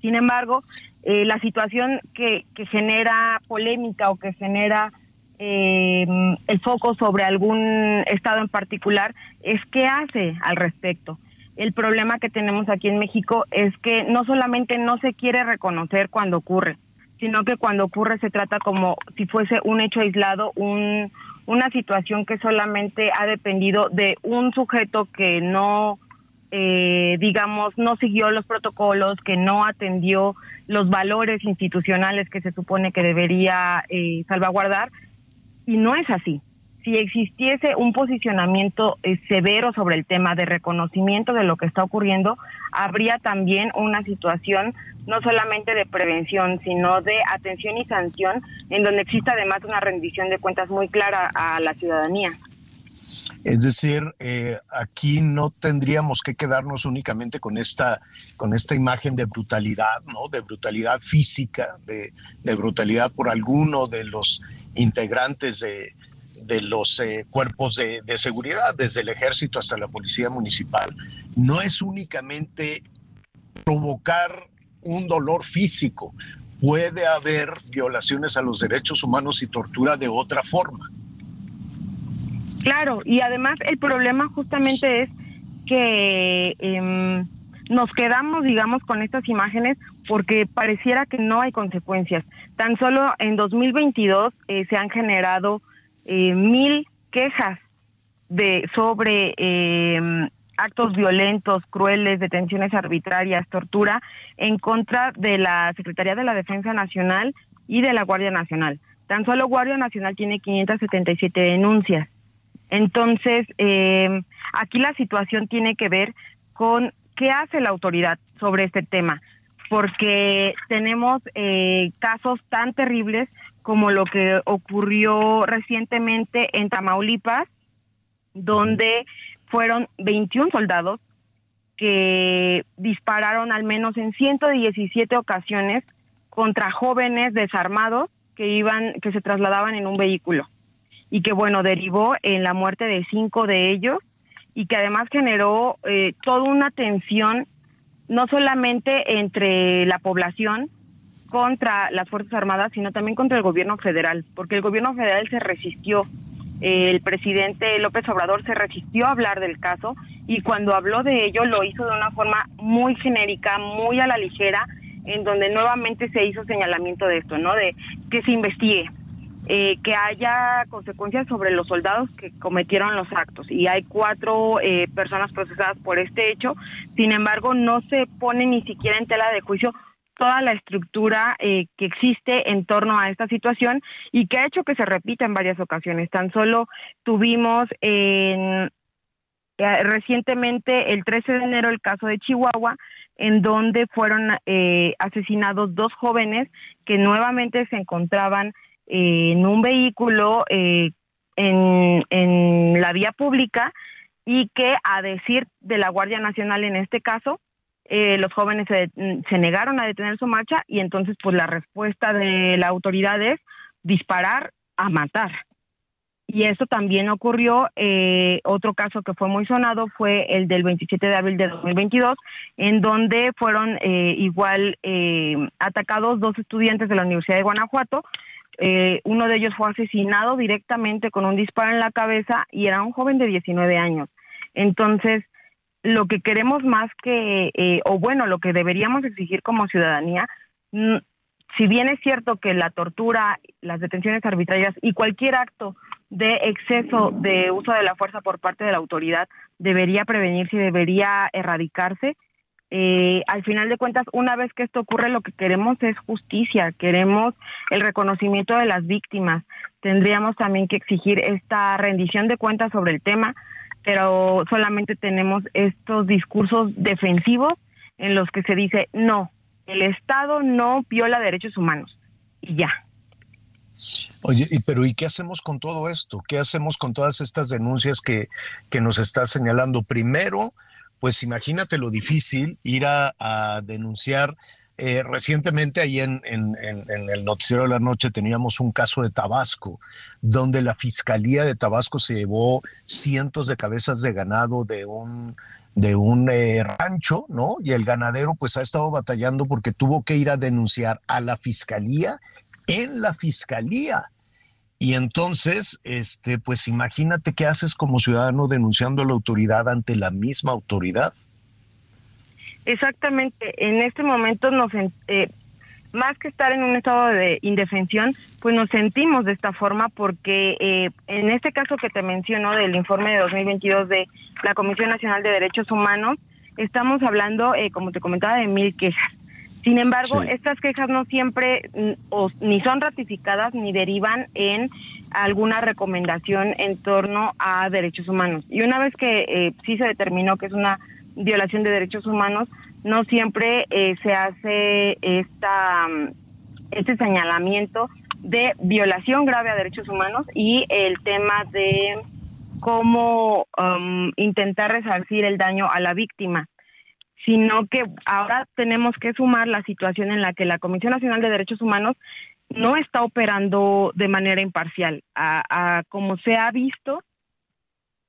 Sin embargo, eh, la situación que, que, genera polémica o que genera em, el foco sobre algún estado en particular es qué hace al respecto. El problema que tenemos aquí en México es que no solamente no se quiere reconocer cuando ocurre, sino que cuando ocurre se trata como si fuese un hecho aislado, un, una situación que solamente ha dependido de un sujeto que no, eh, digamos, no siguió los protocolos, que no atendió los valores institucionales que se supone que debería eh, salvaguardar, y no es así si existiese un posicionamiento eh, severo sobre el tema de reconocimiento de lo que está ocurriendo, habría también una situación no solamente de prevención, sino de atención y sanción, en donde exista además una rendición de cuentas muy clara a la ciudadanía. Es decir, eh, aquí no tendríamos que quedarnos únicamente con esta, con esta imagen de brutalidad, ¿no? De brutalidad física, de, de brutalidad por alguno de los integrantes de, de los eh, cuerpos de, seguridad, desde el ejército hasta la policía municipal, no es únicamente provocar un dolor físico, puede haber violaciones a los derechos humanos y tortura de otra forma. Claro, y además el problema justamente es que em, nos quedamos, digamos, con estas imágenes porque pareciera que no hay consecuencias. Tan solo en 2022 eh, se han generado eh, mil quejas de sobre eh, actos violentos, crueles, detenciones arbitrarias, tortura en contra de la Secretaría de la Defensa Nacional y de la Guardia Nacional. Tan solo Guardia Nacional tiene 577 denuncias. Entonces, eh, aquí la situación tiene que ver con qué hace la autoridad sobre este tema, porque tenemos casos tan terribles como lo que ocurrió recientemente en Tamaulipas, donde fueron 21 soldados que dispararon al menos en 117 ocasiones contra jóvenes desarmados que iban que se trasladaban en un vehículo y que bueno derivó en la muerte de cinco de ellos y que además generó eh, toda una tensión no solamente entre la población contra las Fuerzas Armadas, sino también contra el gobierno federal, porque el gobierno federal se resistió. El presidente López Obrador se resistió a hablar del caso y cuando habló de ello lo hizo de una forma muy genérica, muy a la ligera, en donde nuevamente se hizo señalamiento de esto, ¿no? De que se investigue, eh, que haya consecuencias sobre los soldados que cometieron los actos. Y hay cuatro eh, personas procesadas por este hecho. Sin embargo, no se pone ni siquiera en tela de juicio toda la estructura eh, que existe en torno a esta situación y que ha hecho que se repita en varias ocasiones. Tan solo tuvimos en, eh, recientemente, el 13 de enero, el caso de Chihuahua, en donde fueron eh, asesinados dos jóvenes que nuevamente se encontraban en un vehículo en, en la vía pública y que, a decir de la Guardia Nacional en este caso, eh, los jóvenes se, se, negaron a detener su marcha y entonces pues la respuesta de la autoridad es disparar a matar. Y eso también ocurrió, eh, otro caso que fue muy sonado fue el del 27 de abril de 2022, en donde fueron eh, igual atacados dos estudiantes de la Universidad de Guanajuato. Uno de ellos fue asesinado directamente con un disparo en la cabeza y era un joven de 19 años. Entonces, lo que queremos más que, eh, o bueno, lo que deberíamos exigir como ciudadanía, mm, si bien es cierto que la tortura, las detenciones arbitrarias y cualquier acto de exceso de uso de la fuerza por parte de la autoridad debería prevenirse y debería erradicarse, eh, al final de cuentas, una vez que esto ocurre, lo que queremos es justicia, queremos el reconocimiento de las víctimas. Tendríamos también que exigir esta rendición de cuentas sobre el tema, pero solamente tenemos estos discursos defensivos en los que se dice no, el Estado no viola derechos humanos y ya. Oye, pero ¿y qué hacemos con todo esto? ¿Qué hacemos con todas estas denuncias que, que nos está señalando? Primero, pues imagínate lo difícil ir a, denunciar eh, recientemente ahí en, el noticiero de la noche teníamos un caso de Tabasco, donde la Fiscalía de Tabasco se llevó cientos de cabezas de ganado de un, de un eh, rancho, ¿no? Y el ganadero pues ha estado batallando porque tuvo que ir a denunciar a la Fiscalía en la Fiscalía. Y entonces, este, pues imagínate qué haces como ciudadano denunciando a la autoridad ante la misma autoridad. Exactamente, en este momento nos, eh, más que estar en un estado de indefensión, pues nos sentimos de esta forma porque eh, en este caso que te menciono del informe de 2022 de la Comisión Nacional de Derechos Humanos, estamos hablando, eh, como te comentaba, de mil quejas. Sin embargo, estas quejas no siempre mm, ni son ratificadas ni derivan en alguna recomendación en torno a derechos humanos. Y una vez que sí se determinó que es una violación de derechos humanos, no siempre eh, se hace esta este señalamiento de violación grave a derechos humanos y el tema de cómo um, intentar resarcir el daño a la víctima, sino que ahora tenemos que sumar la situación en la que la Comisión Nacional de Derechos Humanos no está operando de manera imparcial. A, a como se ha visto,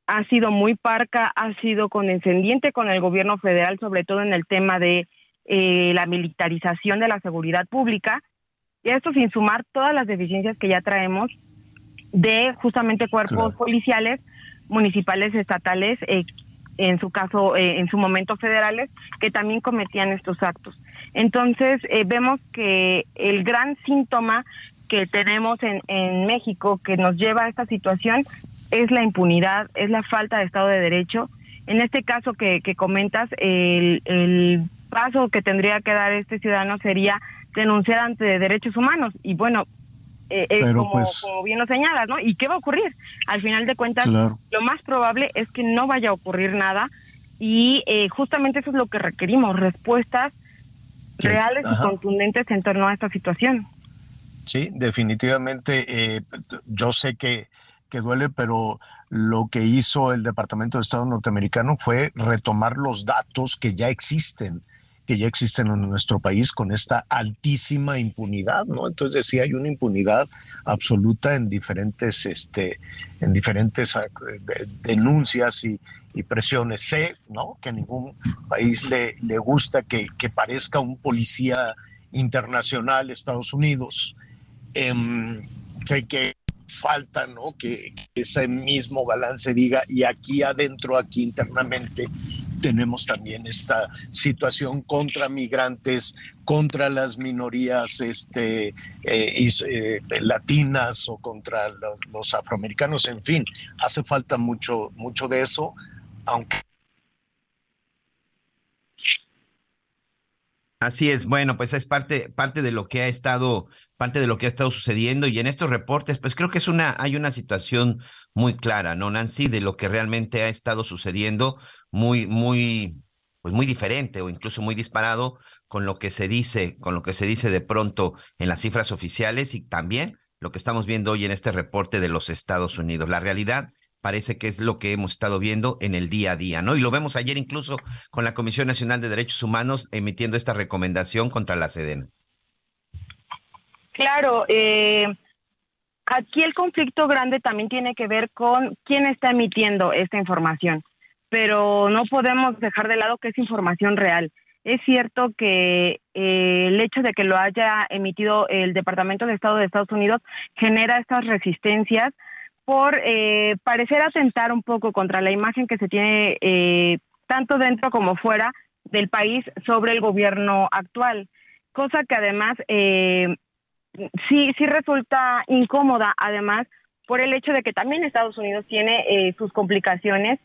ha sido muy parca, ha sido condescendiente con el gobierno federal, sobre todo en el tema de eh, la militarización de la seguridad pública, y esto sin sumar todas las deficiencias que ya traemos de justamente cuerpos policiales, municipales, estatales, eh, en su caso, eh, en su momento federales, que también cometían estos actos. Entonces, vemos que el gran síntoma que tenemos en, en México que nos lleva a esta situación es la impunidad, es la falta de Estado de Derecho. En este caso que, comentas, el, paso que tendría que dar este ciudadano sería denunciar ante derechos humanos. Y bueno, eh, es pues como, bien lo señalas, ¿no? ¿Y qué va a ocurrir? Al final de cuentas, lo más probable es que no vaya a ocurrir nada y eh, justamente eso es lo que requerimos, respuestas reales y contundentes en torno a esta situación. Sí, definitivamente. Eh, yo sé que que duele, pero lo que hizo el Departamento de Estado norteamericano fue retomar los datos que ya existen que ya existen en nuestro país con esta altísima impunidad, ¿no? Entonces sí hay una impunidad absoluta en diferentes, este, en diferentes ah, denuncias y, presiones. Sé, ¿no? Que a ningún país le, le gusta que, que parezca un policía internacional Estados Unidos. Em, sé que falta, ¿no? Que, ese mismo balance diga, y aquí adentro, aquí internamente, tenemos también esta situación contra migrantes, contra las minorías este, eh, eh, latinas o contra los, los, afroamericanos, en fin, hace falta mucho, mucho de eso, aunque... Así es, bueno, pues es parte, parte de lo que ha estado parte de lo que ha estado sucediendo y en estos reportes, pues creo que es una, hay una situación muy clara, ¿no, Nancy? De lo que realmente ha estado sucediendo, muy, muy, pues muy diferente o incluso muy disparado con lo que se dice, con lo que se dice de pronto en las cifras oficiales y también lo que estamos viendo hoy en este reporte de los Estados Unidos. La realidad parece que es lo que hemos estado viendo en el día a día, ¿no? Y lo vemos ayer incluso con la Comisión Nacional de Derechos Humanos emitiendo esta recomendación contra la Sedena. Claro, eh, aquí el conflicto grande también tiene que ver con quién está emitiendo esta información, pero no podemos dejar de lado que es información real. Es cierto que eh, el hecho de que lo haya emitido el Departamento de Estado de Estados Unidos genera estas resistencias por eh, parecer atentar un poco contra la imagen que se tiene eh, tanto dentro como fuera del país sobre el gobierno actual, cosa que además eh, sí sí resulta incómoda, además por el hecho de que también Estados Unidos tiene eh, sus complicaciones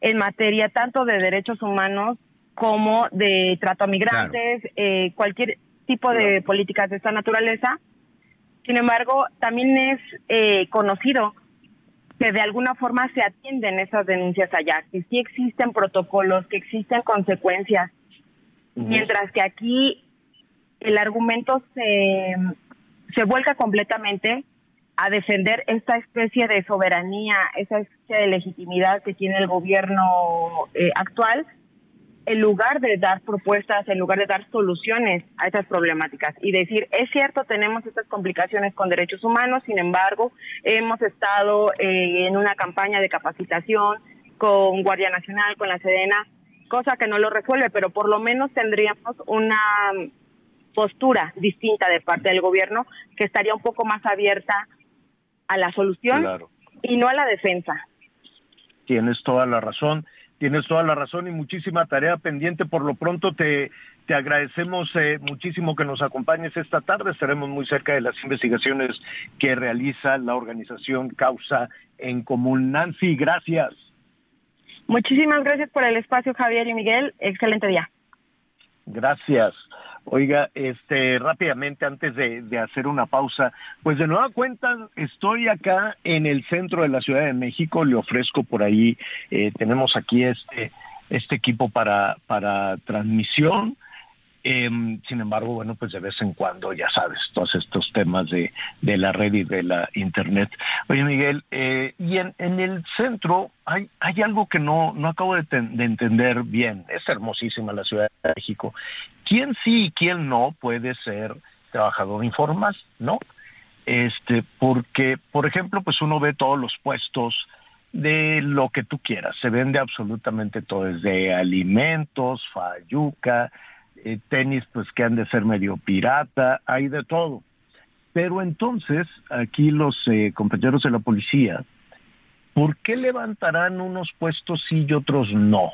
en materia tanto de derechos humanos como de trato a migrantes, eh, cualquier tipo de políticas de esta naturaleza. Sin embargo, también es eh, conocido que de alguna forma se atienden esas denuncias allá, que sí existen protocolos, que existen consecuencias, mientras que aquí el argumento se, se vuelca completamente a defender esta especie de soberanía, esa especie de legitimidad que tiene el gobierno eh, actual, en lugar de dar propuestas, en lugar de dar soluciones a estas problemáticas y decir, es cierto, tenemos estas complicaciones con derechos humanos, sin embargo, hemos estado eh, en una campaña de capacitación con Guardia Nacional, con la Sedena, cosa que no lo resuelve, pero por lo menos tendríamos una postura distinta de parte del gobierno que estaría un poco más abierta a la solución Claro. y no a la defensa. Tienes toda la razón, tienes toda la razón y muchísima tarea pendiente. Por lo pronto te, te agradecemos eh, muchísimo que nos acompañes esta tarde. Estaremos muy cerca de las investigaciones que realiza la organización Causa en Común. Nancy, gracias. Muchísimas gracias por el espacio, Javier y Miguel. Excelente día. Gracias. Oiga, este, rápidamente antes de, hacer una pausa, pues de nueva cuenta estoy acá en el centro de la Ciudad de México, le ofrezco por ahí, eh, tenemos aquí este, este equipo para, para transmisión. Eh, sin embargo, bueno, pues de vez en cuando, ya sabes, todos estos temas de, de la red y de la internet. Oye, Miguel, eh, y en, en, el centro hay, hay algo que no, no acabo de, ten, de entender bien. Es hermosísima la Ciudad de México. ¿Quién sí y quién no puede ser trabajador informal, no? Este, porque, por ejemplo, pues uno ve todos los puestos de lo que tú quieras. Se vende absolutamente todo, desde alimentos, fayuca, eh, tenis pues que han de ser medio pirata, hay de todo. Pero entonces, aquí los eh, compañeros de la policía, ¿por qué levantarán unos puestos sí y otros no?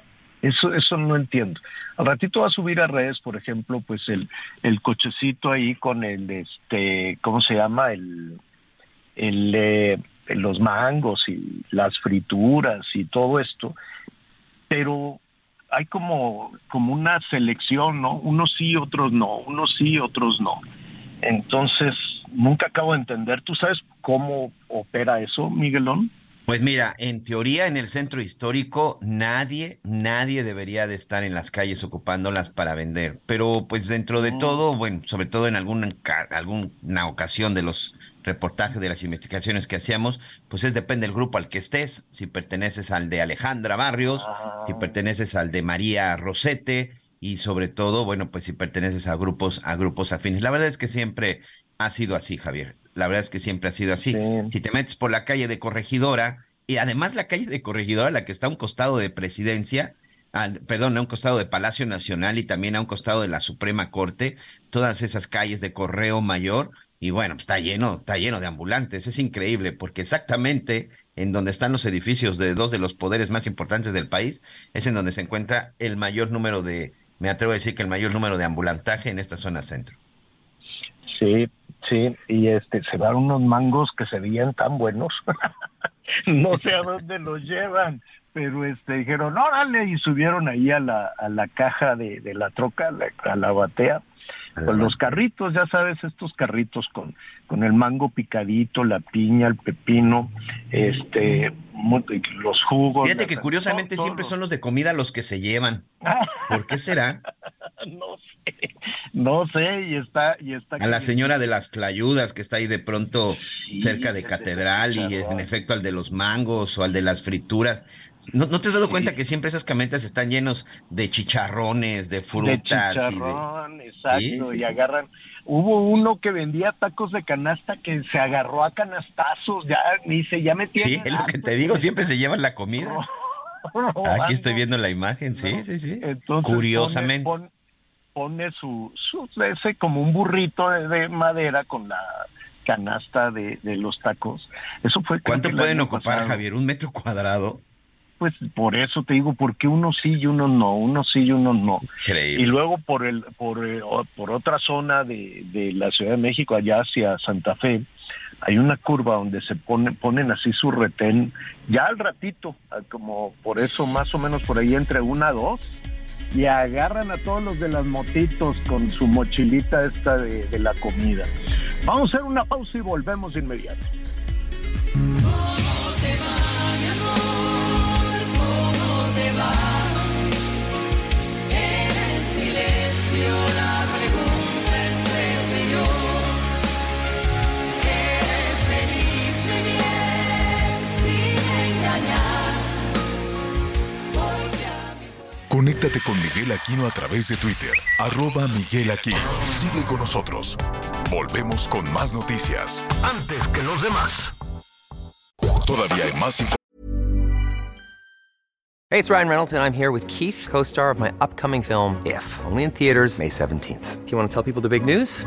Eso, eso no entiendo. Al ratito va a subir a redes, por ejemplo, pues el, el cochecito ahí con el, este, ¿cómo se llama? El, el, los mangos y las frituras y todo esto. Pero hay como, como una selección, ¿no? Unos sí, otros no, unos sí, otros no. Entonces, nunca acabo de entender. ¿Tú sabes cómo opera eso, Miguelón? Pues mira, en teoría en el centro histórico nadie, nadie debería de estar en las calles ocupándolas para vender. Pero pues dentro de todo, bueno, sobre todo en alguna, alguna ocasión de los reportajes de las investigaciones que hacíamos, pues es depende del grupo al que estés, si perteneces al de Alejandra Barrios, ah. si perteneces al de María Rosete y sobre todo, bueno, pues si perteneces a grupos a grupos afines. La verdad es que siempre ha sido así, Javier. La verdad es que siempre ha sido así. Sí. Si te metes por la calle de Corregidora, y además la calle de Corregidora, la que está a un costado de Presidencia, al, perdón, a un costado de Palacio Nacional y también a un costado de la Suprema Corte, todas esas calles de Correo Mayor, y bueno, pues está lleno, está lleno de ambulantes, es increíble, porque exactamente en donde están los edificios de dos de los poderes más importantes del país, es en donde se encuentra el mayor número de, me atrevo a decir que el mayor número de ambulantaje en esta zona centro. Sí, sí, y este, se dan unos mangos que se veían tan buenos. [laughs] no sé a dónde los llevan, pero este dijeron, órale, y subieron ahí a la, a la caja de, de la troca, a la, a la batea, con los carritos, ya sabes, estos carritos con, con el mango picadito, la piña, el pepino, este, los jugos. Fíjate que curiosamente siempre son los de comida los que se llevan. ¿Por qué será? [laughs] no sé, No sé, y está, y está. A la señora de las tlayudas que está ahí de pronto cerca de Catedral y en efecto al de los mangos o al de las frituras. ¿No, te has dado cuenta que siempre esas camionetas están llenos de chicharrones, de frutas? De chicharrón, exacto, y agarran. Hubo uno que vendía tacos de canasta que se agarró a canastazos, ya dice, ya me tiene. Sí, es lo que te digo, siempre se llevan la comida. [laughs] Aquí estoy viendo la imagen, sí, sí, sí. Curiosamente pone su, su ese como un burrito de, madera con la canasta de, los tacos. Eso fue. ¿Cuánto pueden ocupar, Javier? ¿Un metro cuadrado? Pues por eso te digo, porque uno sí y uno no, uno sí y uno no. Y luego por el, por, eh, por otra zona de, de la Ciudad de México, allá hacia Santa Fe, hay una curva donde se pone, ponen así su retén, ya al ratito, como por eso más o menos por ahí entre una a dos, y agarran a todos los de las motitos con su mochilita esta de, la comida. Vamos a hacer una pausa y volvemos inmediato. Conéctate con Miguel Aquino a través de Twitter, arroba Miguel Aquino. Sigue con nosotros. Volvemos con más noticias. Antes que los demás. Todavía hay más información. Hey, it's Ryan Reynolds and I'm here with Keith, co-star of my upcoming film, If, only in theaters May 17th. Do you want to tell people the big news?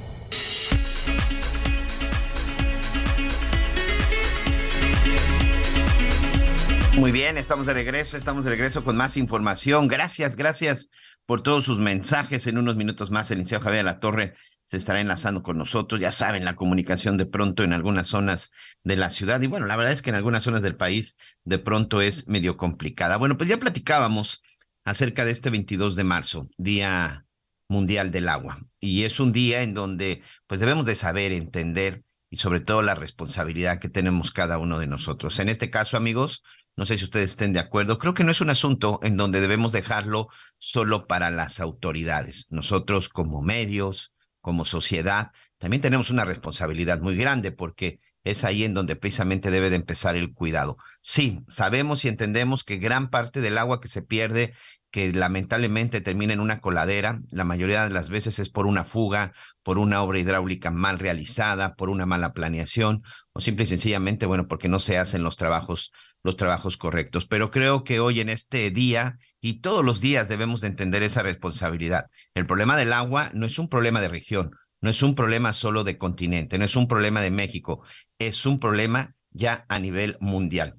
Muy bien, estamos de regreso, estamos de regreso con más información. Gracias, gracias por todos sus mensajes. En unos minutos más, el licenciado Javier La Torre se estará enlazando con nosotros. Ya saben, la comunicación de pronto en algunas zonas de la ciudad y bueno, la verdad es que en algunas zonas del país de pronto es medio complicada. Bueno, pues ya platicábamos acerca de este 22 de marzo, Día Mundial del Agua. Y es un día en donde pues debemos de saber, entender y sobre todo la responsabilidad que tenemos cada uno de nosotros. En este caso, amigos, no sé si ustedes estén de acuerdo. Creo que no es un asunto en donde debemos dejarlo solo para las autoridades. Nosotros como medios, como sociedad, también tenemos una responsabilidad muy grande porque es ahí en donde precisamente debe de empezar el cuidado. Sí, sabemos y entendemos que gran parte del agua que se pierde, que lamentablemente termina en una coladera, la mayoría de las veces es por una fuga, por una obra hidráulica mal realizada, por una mala planeación o simple y sencillamente, bueno, porque no se hacen los trabajos los trabajos correctos. Pero creo que hoy en este día y todos los días debemos de entender esa responsabilidad. El problema del agua no es un problema de región, no es un problema solo de continente, no es un problema de México, es un problema ya a nivel mundial.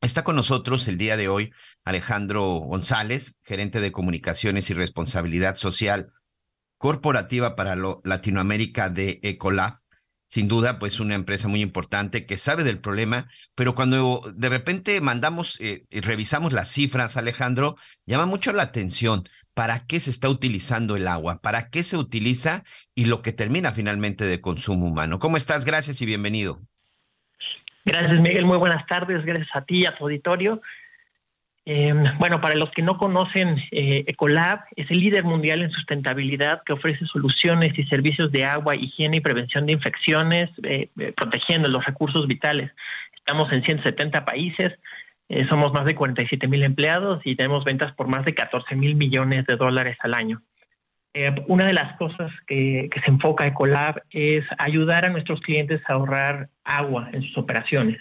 Está con nosotros el día de hoy Alejandro González, gerente de comunicaciones y responsabilidad social corporativa para Latinoamérica de Ecolab sin duda, pues una empresa muy importante que sabe del problema, pero cuando de repente mandamos eh, y revisamos las cifras, Alejandro, llama mucho la atención para qué se está utilizando el agua, para qué se utiliza y lo que termina finalmente de consumo humano. ¿Cómo estás? Gracias y bienvenido. Gracias, Miguel. Muy buenas tardes. Gracias a ti y a tu auditorio. Em, bueno, para los que no conocen, eh, Ecolab es el líder mundial en sustentabilidad que ofrece soluciones y servicios de agua, higiene y prevención de infecciones, eh, eh, protegiendo los recursos vitales. Estamos en 170 países, somos más de 47 mil empleados y tenemos ventas por más de 14 mil millones de dólares al año. una de las cosas que, se enfoca Ecolab es ayudar a nuestros clientes a ahorrar agua en sus operaciones.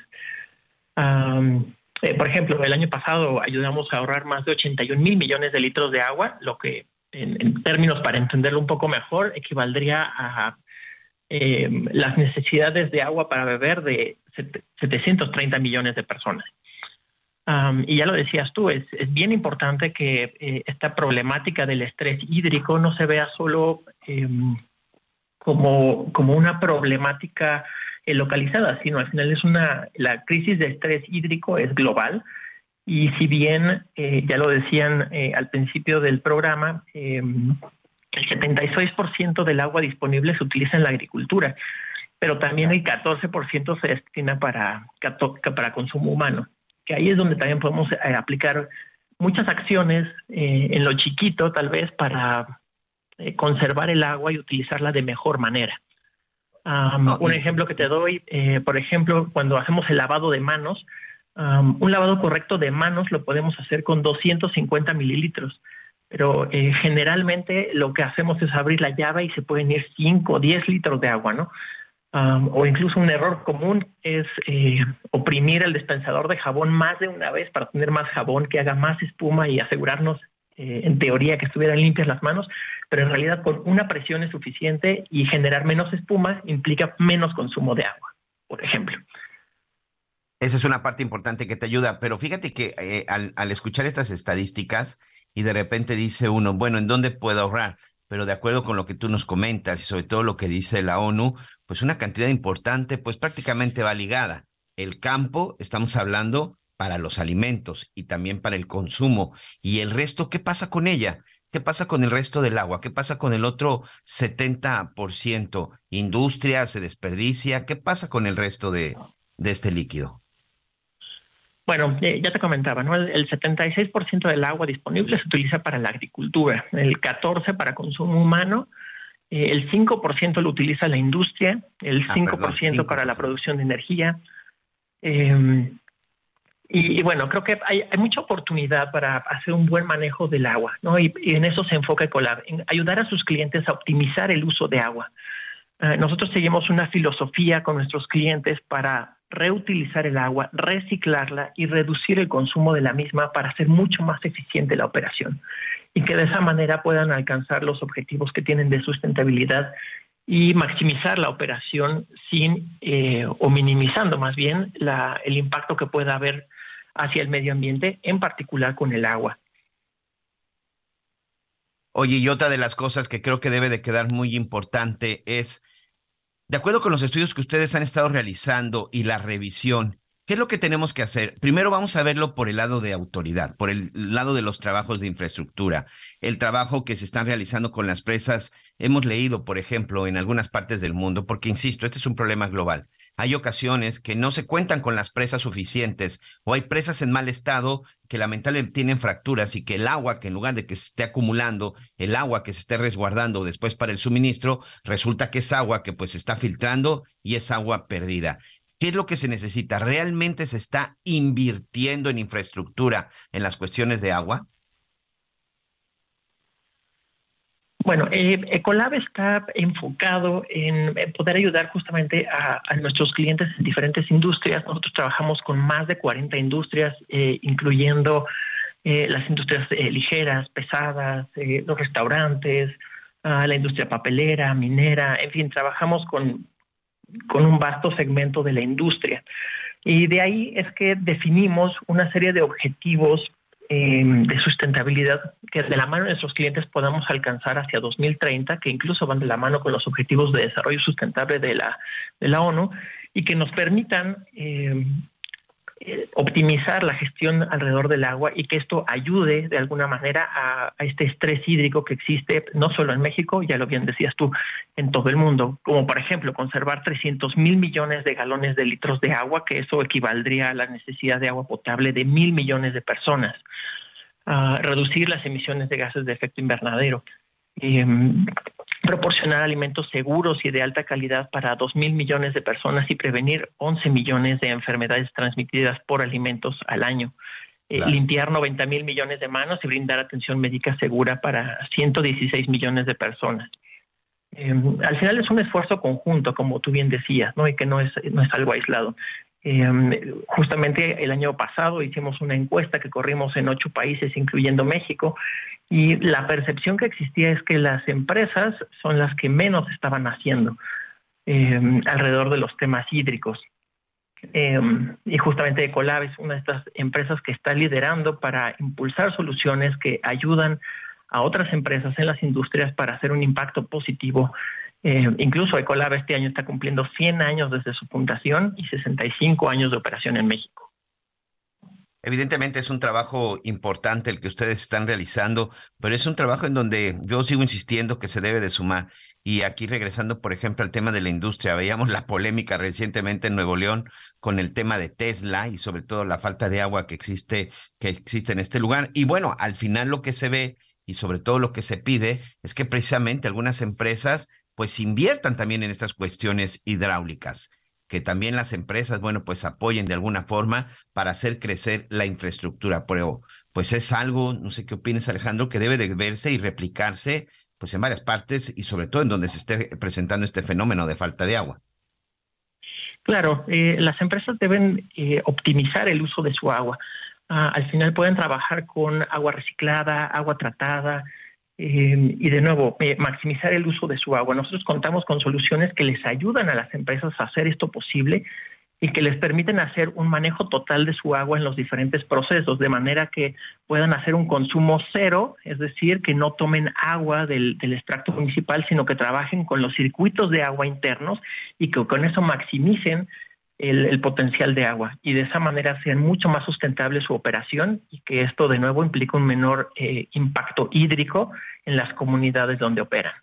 Eh, por ejemplo, el año pasado ayudamos a ahorrar más de 81 mil millones de litros de agua, lo que en, términos para entenderlo un poco mejor equivaldría a eh, las necesidades de agua para beber de 730 millones de personas. y ya lo decías tú, es, bien importante que eh, esta problemática del estrés hídrico no se vea solo em, como, como una problemática eh, localizada, sino al final es una, la crisis de estrés hídrico es global. Y si bien, eh, ya lo decían eh, al principio del programa, em, el 76% del agua disponible se utiliza en la agricultura, pero también el 14% se destina para, para consumo humano, que ahí es donde también podemos aplicar muchas acciones en lo chiquito, tal vez, para conservar el agua y utilizarla de mejor manera un ejemplo que te doy, eh, por ejemplo, cuando hacemos el lavado de manos, un lavado correcto de manos lo podemos hacer con 250 mililitros, pero eh, generalmente lo que hacemos es abrir la llave y se pueden ir 5 o 10 litros de agua, ¿no? o incluso un error común es eh, oprimir el dispensador de jabón más de una vez para tener más jabón que haga más espuma y asegurarnos eh, en teoría que estuvieran limpias las manos, pero en realidad con una presión es suficiente y generar menos espuma implica menos consumo de agua, por ejemplo. Esa es una parte importante que te ayuda, pero fíjate que eh, al, escuchar estas estadísticas y de repente dice uno, bueno, ¿en dónde puedo ahorrar? Pero de acuerdo con lo que tú nos comentas y sobre todo lo que dice la ONU, pues una cantidad importante, pues prácticamente va ligada. El campo, estamos hablando para los alimentos y también para el consumo. ¿Y el resto qué pasa con ella? ¿Qué pasa con el resto del agua? ¿Qué pasa con el otro 70%? ¿Industria se desperdicia? ¿Qué pasa con el resto de, de este líquido? Bueno, eh, ya te comentaba, ¿no? El, 76% del agua disponible se utiliza para la agricultura, el 14% para consumo humano, eh, el 5% lo utiliza la industria, el 5%, ah, para la producción de energía. Eh, y, bueno, creo que hay, mucha oportunidad para hacer un buen manejo del agua, ¿no? Y, en eso se enfoca Ecolab, en ayudar a sus clientes a optimizar el uso de agua. Ah, nosotros seguimos una filosofía con nuestros clientes para reutilizar el agua, reciclarla y reducir el consumo de la misma para hacer mucho más eficiente la operación y que de esa manera puedan alcanzar los objetivos que tienen de sustentabilidad y maximizar la operación sin eh, o minimizando más bien la, el impacto que pueda haber hacia el medio ambiente, en particular con el agua. Oye, y otra de las cosas que creo que debe de quedar muy importante es, de acuerdo con los estudios que ustedes han estado realizando y la revisión, ¿qué es lo que tenemos que hacer? Primero vamos a verlo por el lado de autoridad, por el lado de los trabajos de infraestructura, el trabajo que se están realizando con las presas. Hemos leído, por ejemplo, en algunas partes del mundo, porque insisto, este es un problema global hay ocasiones que no se cuentan con las presas suficientes o hay presas en mal estado que lamentablemente tienen fracturas y que el agua, que en lugar de que se esté acumulando, el agua que se esté resguardando después para el suministro, resulta que es agua que pues se está filtrando y es agua perdida. ¿Qué es lo que se necesita? ¿Realmente se está invirtiendo en infraestructura en las cuestiones de agua? Bueno, eh, Ecolab está enfocado en poder ayudar justamente a, nuestros clientes en diferentes industrias. Nosotros trabajamos con más de 40 industrias, eh, incluyendo eh, las industrias eh, ligeras, pesadas, los restaurantes, ah, la industria papelera, minera, en fin, trabajamos con, con un vasto segmento de la industria. Y de ahí es que definimos una serie de objetivos Em, de sustentabilidad que de la mano de nuestros clientes podamos alcanzar hacia 2030, que incluso van de la mano con los objetivos de desarrollo sustentable de la, de la ONU, y que nos permitan em, optimizar la gestión alrededor del agua y que esto ayude de alguna manera a, este estrés hídrico que existe no solo en México, ya lo bien decías tú, en todo el mundo, como por ejemplo conservar 300 mil millones de galones de litros de agua, que eso equivaldría a la necesidad de agua potable de mil millones de personas, reducir las emisiones de gases de efecto invernadero. Em, proporcionar alimentos seguros y de alta calidad para 2 mil millones de personas y prevenir 11 millones de enfermedades transmitidas por alimentos al año. Eh, limpiar 90 mil millones de manos y brindar atención médica segura para 116 millones de personas. Em, al final es un esfuerzo conjunto, como tú bien decías, ¿no? y que no es, no es algo aislado. Em, justamente el año pasado hicimos una encuesta que corrimos en ocho países, incluyendo México, y la percepción que existía es que las empresas son las que menos estaban haciendo em, alrededor de los temas hídricos. Em, y justamente Ecolab es una de estas empresas que está liderando para impulsar soluciones que ayudan a otras empresas en las industrias para hacer un impacto positivo Eh, incluso Ecolab este año está cumpliendo 100 años desde su fundación y 65 años de operación en México. Evidentemente es un trabajo importante el que ustedes están realizando, pero es un trabajo en donde yo sigo insistiendo que se debe de sumar. Y aquí regresando, por ejemplo, al tema de la industria, veíamos la polémica recientemente en Nuevo León con el tema de Tesla y sobre todo la falta de agua que existe, que existe en este lugar. Y bueno, al final lo que se ve y sobre todo lo que se pide es que precisamente algunas empresas pues inviertan también en estas cuestiones hidráulicas que también las empresas, bueno, pues apoyen de alguna forma para hacer crecer la infraestructura. Pero pues es algo, no sé qué opinas Alejandro, que debe de verse y replicarse pues en varias partes y sobre todo en donde se esté presentando este fenómeno de falta de agua. Claro, eh, las empresas deben eh, optimizar el uso de su agua. Ah, al final pueden trabajar con agua reciclada, agua tratada, eh, y de nuevo, eh, maximizar el uso de su agua. Nosotros contamos con soluciones que les ayudan a las empresas a hacer esto posible y que les permiten hacer un manejo total de su agua en los diferentes procesos, de manera que puedan hacer un consumo cero, es decir, que no tomen agua del, del extracto municipal, sino que trabajen con los circuitos de agua internos y que con eso maximicen el, potencial de agua y de esa manera sean mucho más sustentable su operación y que esto de nuevo implica un menor eh, impacto hídrico en las comunidades donde operan.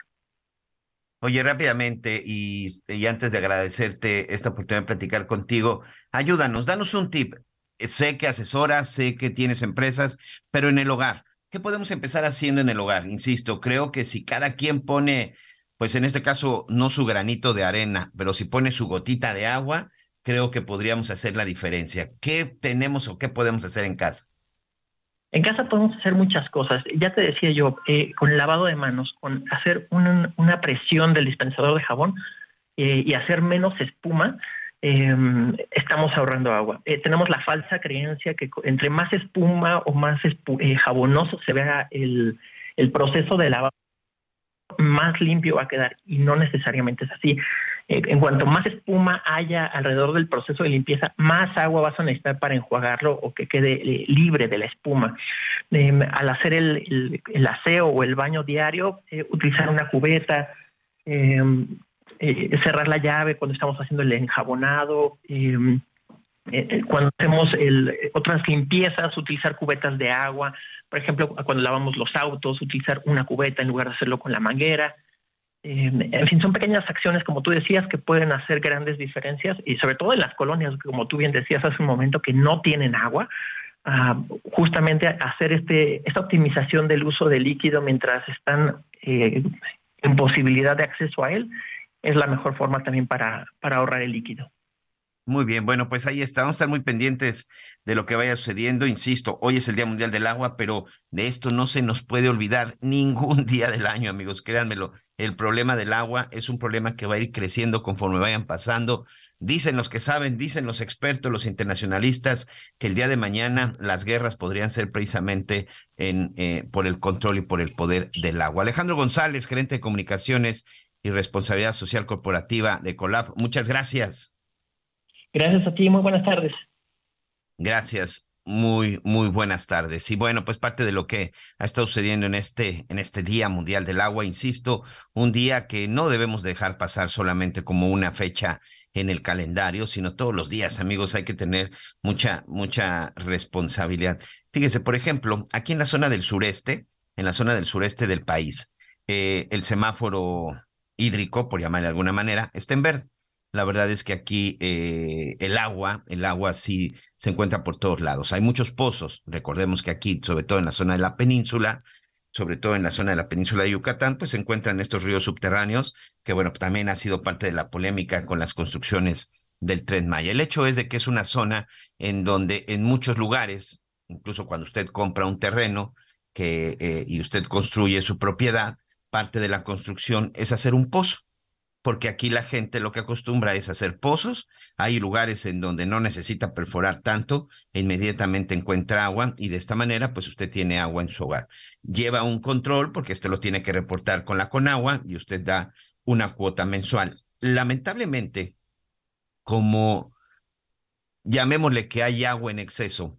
Oye, rápidamente y, y, antes de agradecerte esta oportunidad de platicar contigo, ayúdanos, danos un tip. Sé que asesoras, sé que tienes empresas, pero en el hogar, ¿qué podemos empezar haciendo en el hogar? Insisto, creo que si cada quien pone, pues en este caso, no su granito de arena, pero si pone su gotita de agua, creo que podríamos hacer la diferencia. ¿Qué tenemos o qué podemos hacer en casa? En casa podemos hacer muchas cosas. Ya te decía yo, eh, con lavado de manos, con hacer una, presión del dispensador de jabón eh, y hacer menos espuma, em, estamos ahorrando agua. Eh, tenemos la falsa creencia que entre más espuma o más jabonoso se vea el, el proceso de lavado, más limpio va a quedar y no necesariamente es así. Eh, en cuanto más espuma haya alrededor del proceso de limpieza, más agua vas a necesitar para enjuagarlo o que quede eh, libre de la espuma. Em, al hacer el, aseo o el baño diario, eh, utilizar una cubeta, em, cerrar la llave cuando estamos haciendo el enjabonado. Em, cuando hacemos otras limpiezas, utilizar cubetas de agua. Por ejemplo, cuando lavamos los autos, utilizar una cubeta en lugar de hacerlo con la manguera. Eh, en fin, son pequeñas acciones, como tú decías, que pueden hacer grandes diferencias y sobre todo en las colonias, como tú bien decías hace un momento, que no tienen agua. Ah, justamente hacer este, esta optimización del uso del líquido mientras están eh, en posibilidad de acceso a él es la mejor forma también para, para ahorrar el líquido. Muy bien, bueno, pues ahí está. Vamos a estar muy pendientes de lo que vaya sucediendo. Insisto, hoy es el Día Mundial del Agua, pero de esto no se nos puede olvidar [laughs] ningún día del año, amigos. Créanmelo, el problema del agua es un problema que va a ir creciendo conforme vayan pasando. Dicen los que saben, dicen los expertos, los internacionalistas, que el día de mañana las guerras podrían ser precisamente en, eh, por el control y por el poder del agua. Alejandro González, gerente de comunicaciones y responsabilidad social corporativa de COLAF, muchas gracias. Gracias a ti, muy buenas tardes. Gracias. Muy, muy buenas tardes. Y bueno, pues parte de lo que ha estado sucediendo en este, en este Día Mundial del Agua, insisto, un día que no debemos dejar pasar solamente como una fecha en el calendario, sino todos los días, amigos, hay que tener mucha, mucha responsabilidad. Fíjese, por ejemplo, aquí en la zona del sureste, en la zona del sureste del país, eh, el semáforo hídrico, por llamarle de alguna manera, está en verde. La verdad es que aquí eh, el agua, el agua sí se encuentra por todos lados. Hay muchos pozos. Recordemos que aquí, sobre todo en la zona de la península, sobre todo en la zona de la península de Yucatán, pues se encuentran estos ríos subterráneos, que bueno, también ha sido parte de la polémica con las construcciones del tren Maya. El hecho es de que es una zona en donde en muchos lugares, incluso cuando usted compra un terreno eh, y usted construye su propiedad, parte de la construcción es hacer un pozo porque aquí la gente lo que acostumbra es hacer pozos, hay lugares en donde no necesita perforar tanto, inmediatamente encuentra agua y de esta manera pues usted tiene agua en su hogar. Lleva un control porque este lo tiene que reportar con la Conagua y usted da una cuota mensual. Lamentablemente, como llamémosle que hay agua en exceso,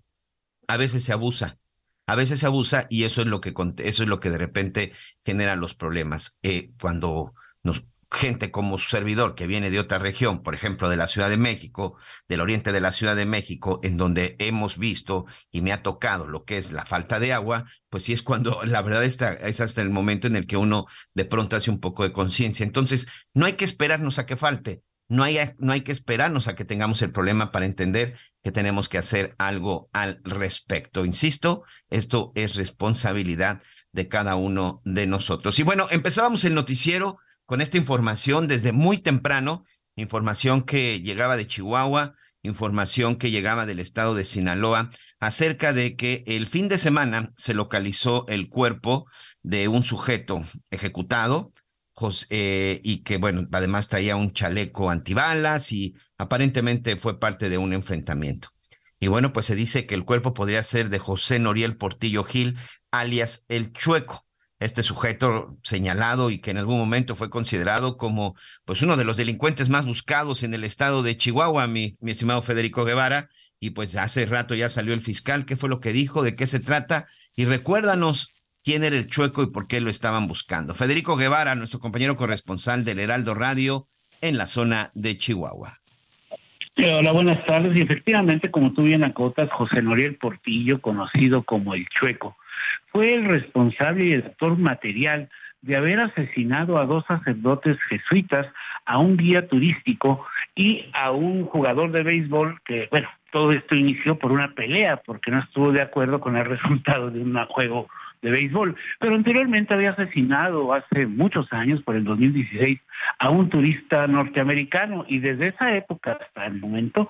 a veces se abusa. A veces se abusa y eso es lo que eso es lo que de repente genera los problemas. Eh, cuando nos gente como su servidor que viene de otra región, por ejemplo, de la Ciudad de México, del oriente de la Ciudad de México, en donde hemos visto y me ha tocado lo que es la falta de agua, pues sí es cuando [laughs] la verdad está, es hasta el momento en el que uno de pronto hace un poco de conciencia. Entonces, no hay que esperarnos a que falte, no hay, no hay que esperarnos a que tengamos el problema para entender que tenemos que hacer algo al respecto. Insisto, esto es responsabilidad de cada uno de nosotros. Y bueno, empezábamos el noticiero con esta información desde muy temprano, información que llegaba de Chihuahua, información que llegaba del estado de Sinaloa, acerca de que el fin de semana se localizó el cuerpo de un sujeto ejecutado eh, y que, bueno, además traía un chaleco antibalas y aparentemente fue parte de un enfrentamiento. Y bueno, pues se dice que el cuerpo podría ser de José Noriel Portillo Gil, alias El Chueco este sujeto señalado y que en algún momento fue considerado como pues uno de los delincuentes más buscados en el estado de Chihuahua, mi, mi estimado Federico Guevara, y pues hace rato ya salió el fiscal, qué fue lo que dijo, de qué se trata, y recuérdanos quién era el chueco y por qué lo estaban buscando. Federico Guevara, nuestro compañero corresponsal del Heraldo Radio en la zona de Chihuahua. hola, buenas tardes. Y efectivamente, como tú bien acotas, José Noriel Portillo, conocido como el Chueco, fue el responsable y el actor material de haber asesinado a dos sacerdotes jesuitas, a un guía turístico y a un jugador de béisbol que, bueno, todo esto inició por una pelea porque no estuvo de acuerdo con el [laughs] resultado de un juego de béisbol, pero anteriormente había asesinado hace muchos años, por el 2016, a un turista norteamericano y desde esa época hasta el momento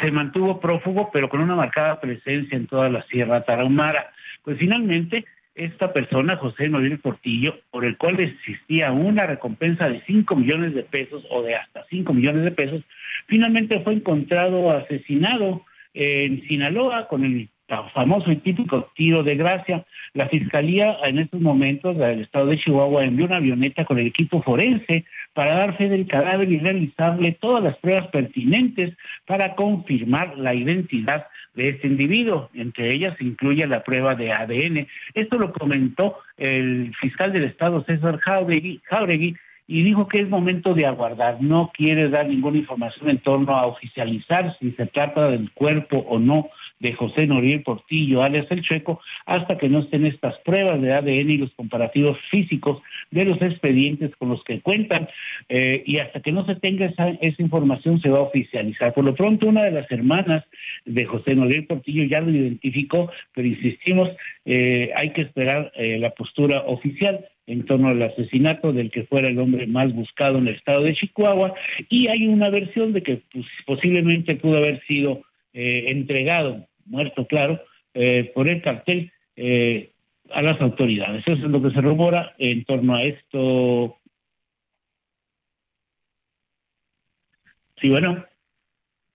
se mantuvo prófugo, pero con una marcada presencia en toda la Sierra Tarahumara. Pues finalmente esta persona, José Noriel Portillo, por el cual existía una recompensa de 5 millones de pesos o de hasta 5 millones de pesos, finalmente fue encontrado asesinado en Sinaloa con el famoso y típico tiro de gracia. La Fiscalía en estos momentos del Estado de Chihuahua envió una avioneta con el equipo forense para dar fe del cadáver y realizarle todas las pruebas pertinentes para confirmar la identidad de este individuo. Entre ellas incluye la prueba de ADN. Esto lo comentó el fiscal del Estado, César Jauregui, Jauregui y dijo que es momento de aguardar. No quiere dar ninguna información en torno a oficializar si se trata del cuerpo o no de José Noriel Portillo, alias el Checo, hasta que no estén estas pruebas de ADN y los comparativos físicos de los expedientes con los que cuentan, eh, y hasta que no se tenga esa, esa información se va a oficializar. Por lo pronto, una de las hermanas de José Noriel Portillo ya lo identificó, pero insistimos, eh, hay que esperar eh, la postura oficial en torno al asesinato del que fuera el hombre más buscado en el estado de Chihuahua y hay una versión de que pues, posiblemente pudo haber sido entregado muerto, claro, eh, por el cartel eh, a las autoridades. Eso es lo que se rumora en torno a esto. Sí, bueno.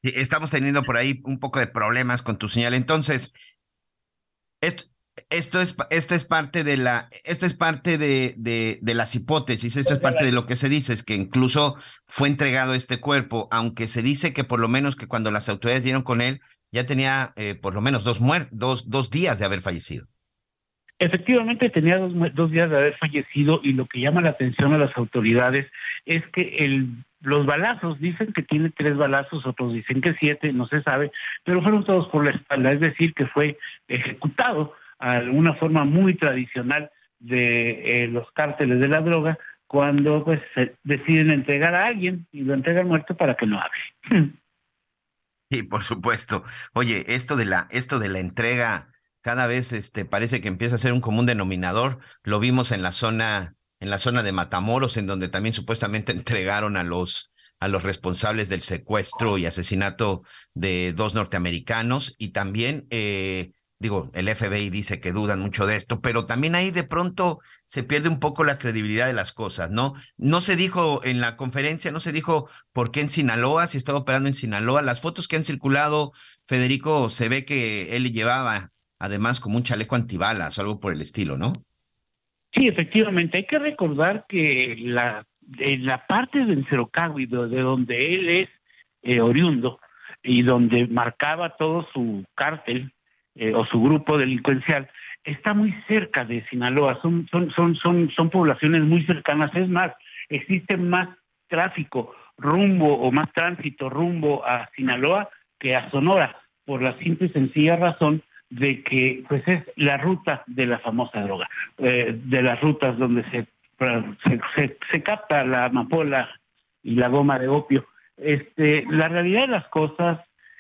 Estamos teniendo por ahí un poco de problemas con tu señal. Entonces, esto, esto es, esta es parte de la, esta es parte de, de, de, las hipótesis, esto es parte de lo que se dice, es que incluso fue entregado este cuerpo, aunque se dice que por lo menos que cuando las autoridades dieron con él, ya tenía eh, por lo menos dos, dos, dos días de haber fallecido. Efectivamente tenía dos, dos, días de haber fallecido y lo que llama la atención a las autoridades es que el, los balazos, dicen que tiene tres balazos, otros dicen que siete, no se sabe, pero fueron todos por la espalda, es decir, que fue ejecutado a una forma muy tradicional de eh, los cárteles de la droga cuando pues deciden entregar a alguien y lo entregan muerto para que no hable. [clears throat] Sí, por supuesto. Oye, esto de la, esto de la entrega cada vez este, parece que empieza a ser un común denominador. Lo vimos en la zona, en la zona de Matamoros, en donde también supuestamente [laughs] entregaron a los, a los responsables del secuestro y asesinato de dos norteamericanos y también eh, digo, el FBI dice que dudan mucho de esto, pero también ahí de pronto se pierde un poco la credibilidad de las cosas, ¿no? No se dijo en la conferencia, no se dijo por qué en Sinaloa, si estaba operando en Sinaloa. Las fotos que han circulado, Federico, se ve que él llevaba además como un chaleco antibalas o algo por el estilo, ¿no? Sí, efectivamente. Hay que recordar que la, en la parte del Cerocagui, de donde él es eh, oriundo y donde marcaba todo su cártel, eh, o su grupo delincuencial está muy cerca de Sinaloa, son, son, son, son, son poblaciones muy cercanas, es más, existen más tráfico rumbo o más tránsito rumbo a Sinaloa que a Sonora, por la simple y sencilla razón de que pues es la ruta de la famosa droga, eh, de las rutas donde se, se, se, capta la amapola y la goma de opio. Este, la realidad de las cosas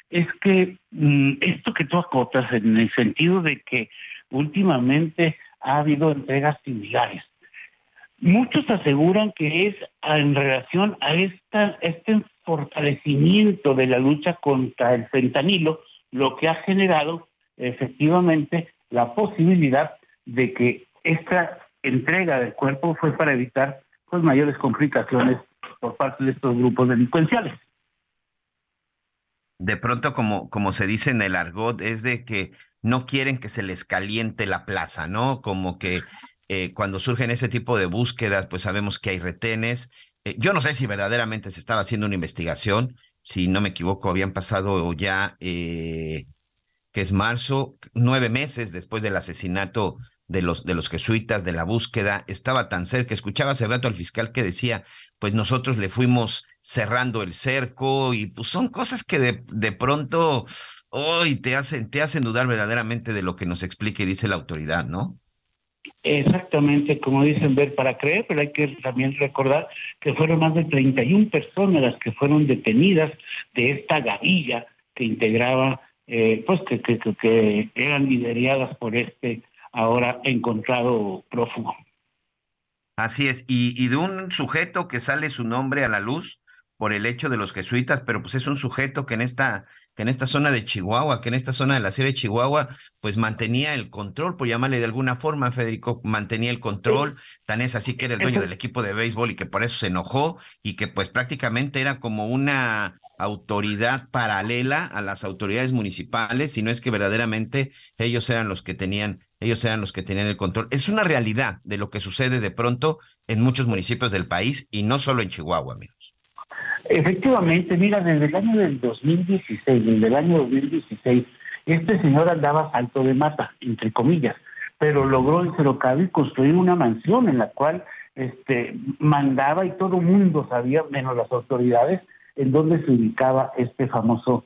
es que mm, esto que tú acotas en el sentido de que últimamente ha habido entregas similares. Muchos aseguran que es en relación a esta, este fortalecimiento de la lucha contra el fentanilo lo que ha generado efectivamente la posibilidad de que esta entrega del cuerpo fue para evitar pues mayores complicaciones por parte de estos grupos delincuenciales. De pronto, como, como se dice en el argot, es de que no quieren que se les caliente la plaza, ¿no? Como que eh, cuando surgen ese tipo de búsquedas, pues sabemos que hay retenes. Eh, yo no sé si verdaderamente se estaba haciendo una investigación, si no me equivoco, habían pasado ya, eh, que es marzo, nueve meses después del asesinato de los, de los jesuitas, de la búsqueda, estaba tan cerca. Escuchaba hace rato al fiscal que decía, pues nosotros le fuimos cerrando el cerco y pues son cosas que de, de pronto hoy te hacen, te hacen dudar verdaderamente de lo que nos explique y dice la autoridad, ¿no? Exactamente, como dicen, ver para creer, pero hay que también recordar que fueron más de 31 personas las que fueron detenidas de esta gavilla que integraba, eh, pues que, que, que eran lideradas por este ahora encontrado prófugo. Así es, y, y de un sujeto que sale su nombre a la luz por el hecho de los jesuitas, pero pues es un sujeto que en esta que en esta zona de Chihuahua, que en esta zona de la Sierra de Chihuahua, pues mantenía el control, por llamarle de alguna forma, Federico, mantenía el control, tan es así que era el dueño del equipo de béisbol y que por eso se enojó y que pues prácticamente era como una autoridad paralela a las autoridades municipales, si no es que verdaderamente ellos eran los que tenían, ellos eran los que tenían el control. Es una realidad de lo que sucede de pronto en muchos municipios del país y no solo en Chihuahua, amigos. Efectivamente, mira, desde el año del 2016, desde el año 2016, este señor andaba salto de mata, entre comillas, pero logró en Cerocado construir una mansión en la cual este, mandaba y todo el mundo sabía, menos las autoridades, en dónde se ubicaba este famoso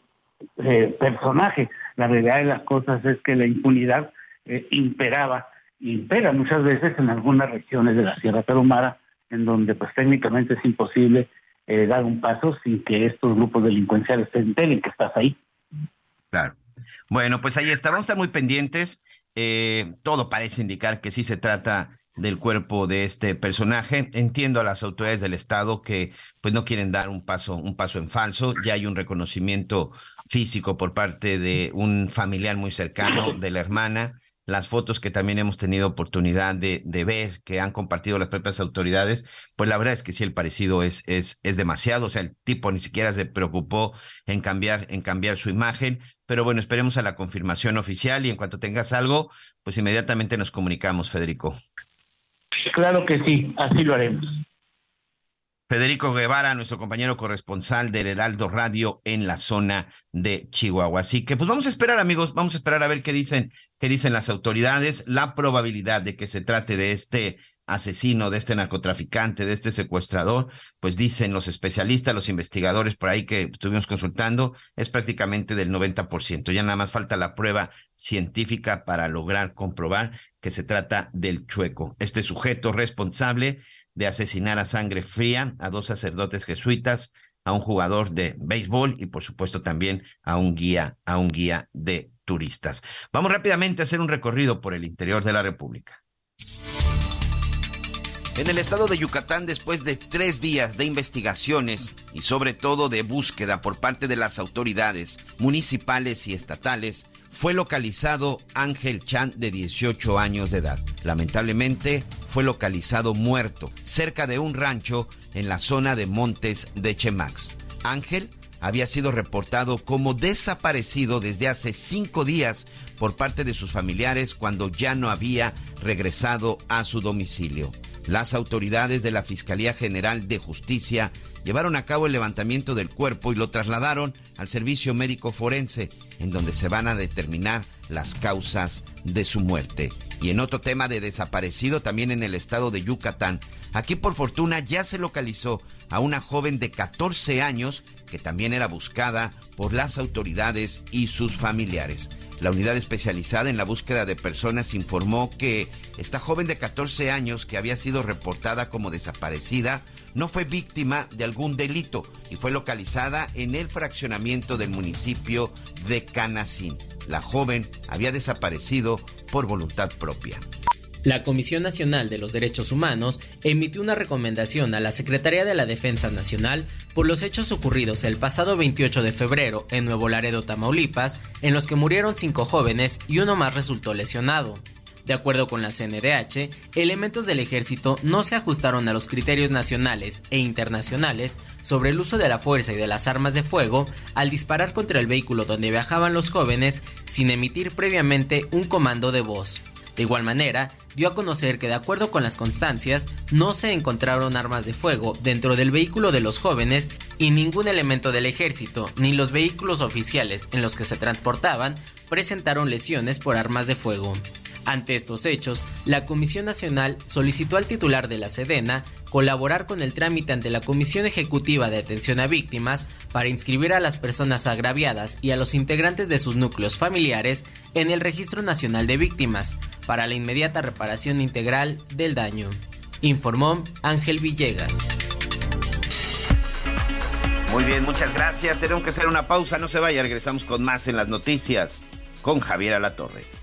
eh, personaje. La realidad de las cosas es que la impunidad eh, imperaba, impera muchas veces en algunas regiones de la Sierra Tarahumara, en donde pues técnicamente es imposible eh, dar un paso sin que estos grupos delincuenciales se enteren que estás ahí. Claro. Bueno, pues ahí está. Vamos a estar muy pendientes. Eh, todo parece indicar que sí se trata del cuerpo de este personaje. Entiendo a las autoridades del Estado que pues no quieren dar un paso, un paso en falso. Ya hay un reconocimiento físico por parte de un familiar muy cercano de la hermana las fotos que también hemos tenido oportunidad de, de, ver, que han compartido las propias autoridades, pues la verdad es que sí, el parecido es, es, es demasiado. O sea, el tipo ni siquiera se preocupó en cambiar, en cambiar su imagen. Pero bueno, esperemos a la confirmación oficial y en cuanto tengas algo, pues inmediatamente nos comunicamos, Federico. Claro que sí, así lo haremos. Federico Guevara, nuestro compañero corresponsal del Heraldo Radio en la zona de Chihuahua. Así que pues vamos a esperar, amigos, vamos a esperar a ver qué dicen, qué dicen las autoridades, la probabilidad de que se trate de este asesino, de este narcotraficante, de este secuestrador, pues dicen los especialistas, los investigadores por ahí que estuvimos consultando, es prácticamente del 90%. Ya nada más falta la prueba científica para lograr comprobar que se trata del chueco, este sujeto responsable de asesinar a sangre fría a dos sacerdotes jesuitas, a un jugador de béisbol y por supuesto también a un guía, a un guía de turistas. Vamos rápidamente a hacer un recorrido por el interior de la República. En el estado de Yucatán, después de tres días de investigaciones y sobre todo de búsqueda por parte de las autoridades municipales y estatales, fue localizado Ángel Chan de 18 años de edad. Lamentablemente fue localizado muerto cerca de un rancho en la zona de Montes de Chemax. Ángel había sido reportado como desaparecido desde hace cinco días por parte de sus familiares cuando ya no había regresado a su domicilio. Las autoridades de la Fiscalía General de Justicia llevaron a cabo el levantamiento del cuerpo y lo trasladaron al servicio médico forense, en donde se van a determinar las causas de su muerte. Y en otro tema de desaparecido, también en el estado de Yucatán, aquí por fortuna ya se localizó a una joven de 14 años que también era buscada por las autoridades y sus familiares. La unidad especializada en la búsqueda de personas informó que esta joven de 14 años que había sido reportada como desaparecida no fue víctima de algún delito y fue localizada en el fraccionamiento del municipio de Canacín. La joven había desaparecido por voluntad propia. La Comisión Nacional de los Derechos Humanos emitió una recomendación a la Secretaría de la Defensa Nacional por los hechos ocurridos el pasado 28 de febrero en Nuevo Laredo, Tamaulipas, en los que murieron cinco jóvenes y uno más resultó lesionado. De acuerdo con la CNDH, elementos del ejército no se ajustaron a los criterios nacionales e internacionales sobre el uso de la fuerza y de las armas de fuego al disparar contra el vehículo donde viajaban los jóvenes sin emitir previamente un comando de voz. De igual manera, dio a conocer que de acuerdo con las constancias, no se encontraron armas de fuego dentro del vehículo de los jóvenes y ningún elemento del ejército ni los vehículos oficiales en los que se transportaban presentaron lesiones por armas de fuego. Ante estos hechos, la Comisión Nacional solicitó al titular de la Sedena colaborar con el trámite ante la Comisión Ejecutiva de Atención a Víctimas para inscribir a las personas agraviadas y a los integrantes de sus núcleos familiares en el Registro Nacional de Víctimas para la inmediata reparación integral del daño. Informó Ángel Villegas. Muy bien, muchas gracias. Tenemos que hacer una pausa, no se vaya, regresamos con más en las noticias con Javier Alatorre.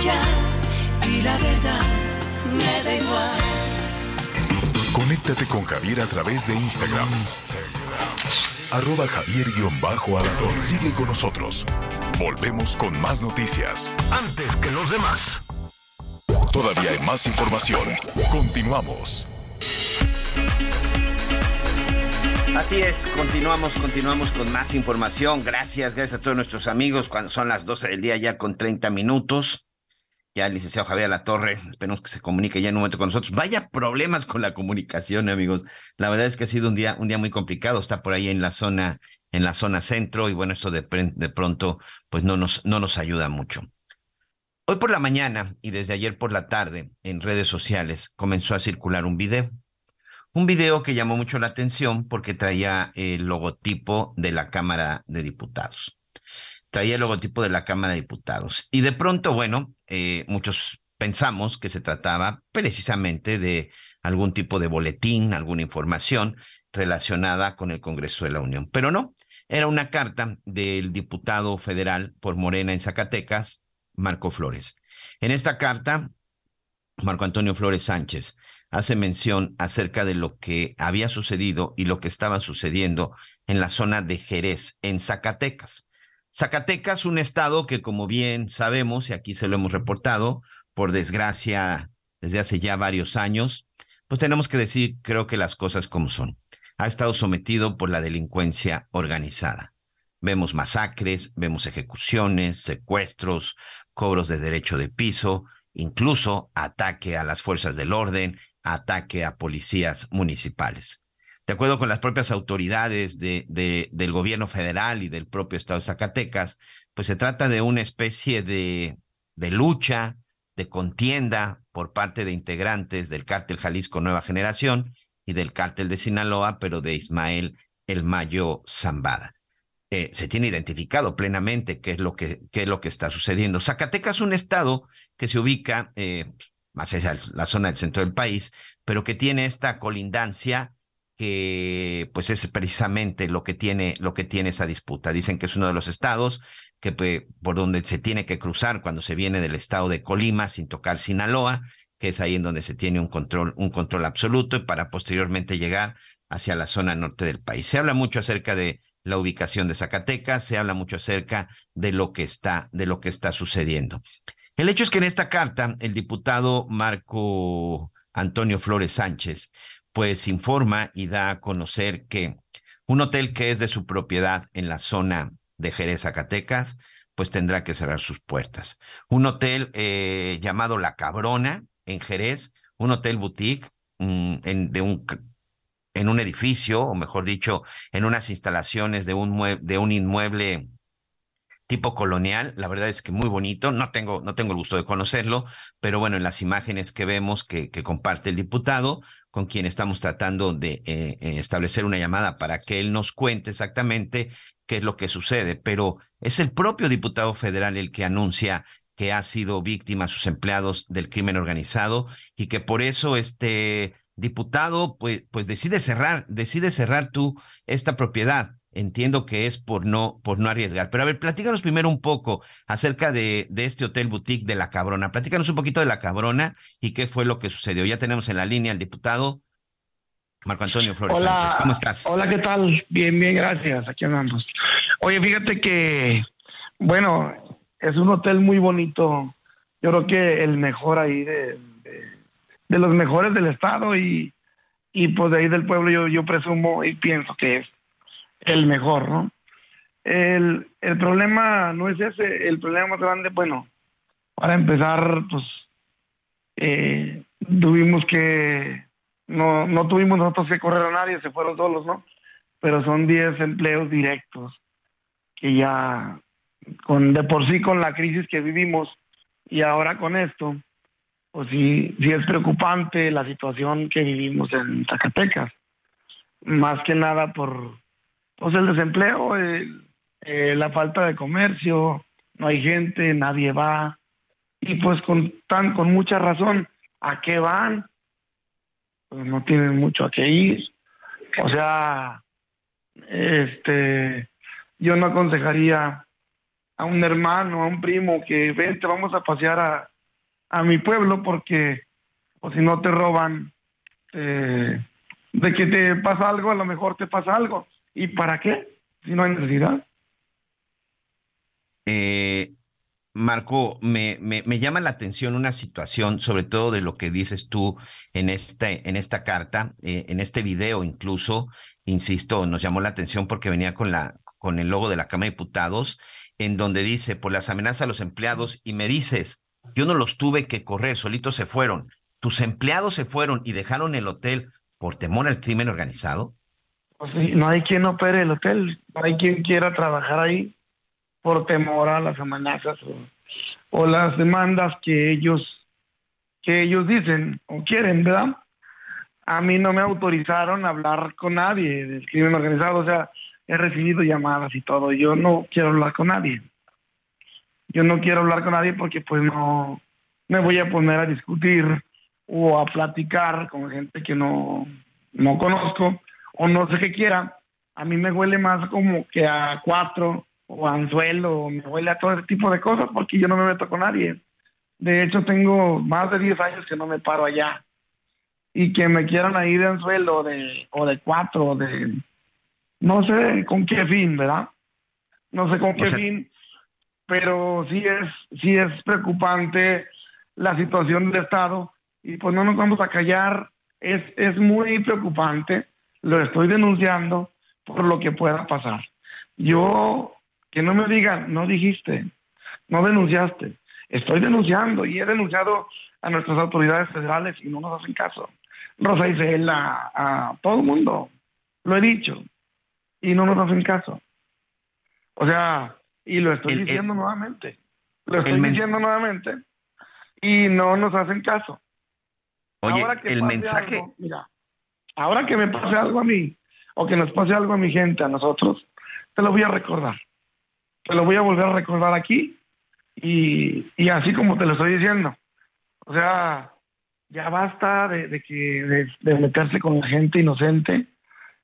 Ya y la verdad me da igual. Conéctate con Javier a través de Instagram. Arroba Javier-Alator. Sigue con nosotros. Volvemos con más noticias. Antes que los demás. Todavía hay más información. Continuamos. Así es, continuamos, continuamos con más información. Gracias, gracias a todos nuestros amigos. Cuando son las 12 del día ya con 30 minutos. Ya el licenciado Javier La Torre, esperemos que se comunique ya en un momento con nosotros. Vaya problemas con la comunicación, amigos. La verdad es que ha sido un día, un día muy complicado. Está por ahí en la zona, en la zona centro, y bueno, esto de, de pronto, pues no nos, no nos ayuda mucho. Hoy por la mañana y desde ayer por la tarde, en redes sociales, comenzó a circular un video. Un video que llamó mucho la atención porque traía el logotipo de la Cámara de Diputados. Traía el logotipo de la Cámara de Diputados. Y de pronto, bueno, eh, muchos pensamos que se trataba precisamente de algún tipo de boletín, alguna información relacionada con el Congreso de la Unión. Pero no, era una carta del diputado federal por Morena en Zacatecas, Marco Flores. En esta carta, Marco Antonio Flores Sánchez hace mención acerca de lo que había sucedido y lo que estaba sucediendo en la zona de Jerez, en Zacatecas. Zacatecas, un estado que, como bien sabemos, y aquí se lo hemos reportado, por desgracia, desde hace ya varios años, pues tenemos que decir, creo que las cosas como son. Ha estado sometido por la delincuencia organizada. Vemos masacres, vemos ejecuciones, secuestros, cobros de derecho de piso, incluso ataque a las fuerzas del orden, ataque a policías municipales. De acuerdo con las propias autoridades de, del gobierno federal y del propio estado de Zacatecas, pues se trata de una especie de, lucha, de contienda por parte de integrantes del cártel Jalisco Nueva Generación y del cártel de Sinaloa, pero de Ismael El Mayo Zambada. Eh, se tiene identificado plenamente qué es lo que, es lo que está sucediendo. Zacatecas es un estado que se ubica eh, más hacia la zona del centro del país, pero que tiene esta colindancia que pues es precisamente lo que tiene lo que tiene esa disputa. Dicen que es uno de los estados que por donde se tiene que cruzar cuando se viene del estado de Colima sin tocar Sinaloa, que es ahí en donde se tiene un control, un control absoluto y para posteriormente llegar hacia la zona norte del país. Se habla mucho acerca de la ubicación de Zacatecas, se habla mucho acerca de lo que está, de lo que está sucediendo. El hecho es que en esta carta el diputado Marco Antonio Flores Sánchez pues informa y da a conocer que un hotel que es de su propiedad en la zona de Jerez, Zacatecas, pues tendrá que cerrar sus puertas. Un hotel eh, llamado La Cabrona en Jerez, un hotel boutique mm, en, de un, en un edificio, o mejor dicho, en unas instalaciones de un, de un inmueble tipo colonial, la verdad es que muy bonito, no tengo, no tengo el gusto de conocerlo, pero bueno, en las imágenes que vemos que, que comparte el diputado, con quien estamos tratando de eh, eh, establecer una llamada para que él nos cuente exactamente qué es lo que sucede, pero es el propio diputado federal el que anuncia que ha sido víctima sus empleados del crimen organizado y que por eso este diputado pues, pues decide cerrar, decide cerrar tú esta propiedad entiendo que es por no, por no arriesgar. Pero a ver, platícanos primero un poco acerca de, de, este hotel boutique de La Cabrona. Platícanos un poquito de La Cabrona y qué fue lo que sucedió. Ya tenemos en la línea al diputado Marco Antonio Flores Sánchez. ¿Cómo estás? Hola, ¿qué tal? Bien, bien, gracias. Aquí andamos. Oye, fíjate que, bueno, es un hotel muy bonito. Yo creo que el mejor ahí de, de, los mejores del estado y, y pues de ahí del pueblo yo, yo presumo y pienso que es el mejor, ¿no? El, el problema no es ese, el problema más grande, bueno, para empezar, pues eh, tuvimos que, no, no tuvimos nosotros que correr a nadie, se fueron solos, ¿no? Pero son 10 empleos directos que ya, con de por sí con la crisis que vivimos y ahora con esto, pues sí, sí es preocupante la situación que vivimos en Zacatecas, más que nada por pues el desempleo, eh, la falta de comercio, no hay gente, nadie va. Y pues con, tan, con mucha razón, ¿a qué van? Pues no tienen mucho a qué ir. O sea, este, yo no aconsejaría a un hermano, a un primo que vente, vamos a pasear a, a mi pueblo porque, o si no te roban, eh, de que te pasa algo, a lo mejor te pasa algo. ¿Y para qué? Si no hay necesidad. Eh, Marco, me, me, llama la atención una situación, sobre todo de lo que dices tú en, este, en esta carta, eh, en este video incluso, insisto, nos llamó la atención porque venía con, la, con el logo de la Cámara de Diputados, en donde dice, por las amenazas a los empleados, y me dices, yo no los tuve que correr, solitos se fueron. ¿Tus empleados se fueron y dejaron el hotel por temor al crimen organizado? Pues no hay quien opere el hotel, no hay quien quiera trabajar ahí por temor a las amenazas o, las demandas que ellos que ellos dicen o quieren, ¿verdad? A mí no me autorizaron a hablar con nadie del crimen organizado, o sea, he recibido llamadas y todo, yo no quiero hablar con nadie. Yo no quiero hablar con nadie porque pues no me voy a poner a discutir o a platicar con gente que no, no conozco o no sé qué quiera, a mí me huele más como que a cuatro o a anzuelo, me huele a todo ese tipo de cosas porque yo no me meto con nadie. De hecho, tengo más de 10 años que no me paro allá. Y que me quieran ahí de anzuelo de, o de cuatro, o de... No sé con qué fin, ¿verdad? No sé con qué fin, pero sí es, sí es preocupante la situación del Estado y pues no nos vamos a callar. Es, es muy preocupante lo estoy denunciando por lo que pueda pasar. Yo, que no me digan, no dijiste, no denunciaste. Estoy denunciando y he denunciado a nuestras autoridades federales y no nos hacen caso. Rosa Isela, a, todo el mundo, lo he dicho, y no nos hacen caso. O sea, y lo estoy diciendo nuevamente, lo estoy diciendo nuevamente, y no nos hacen caso. Oye, el mensaje... mira, Ahora que me pase algo a mí o que nos pase algo a mi gente, a nosotros, te lo voy a recordar. Te lo voy a volver a recordar aquí y, así como te lo estoy diciendo. O sea, ya basta de, que de, meterse con la gente inocente,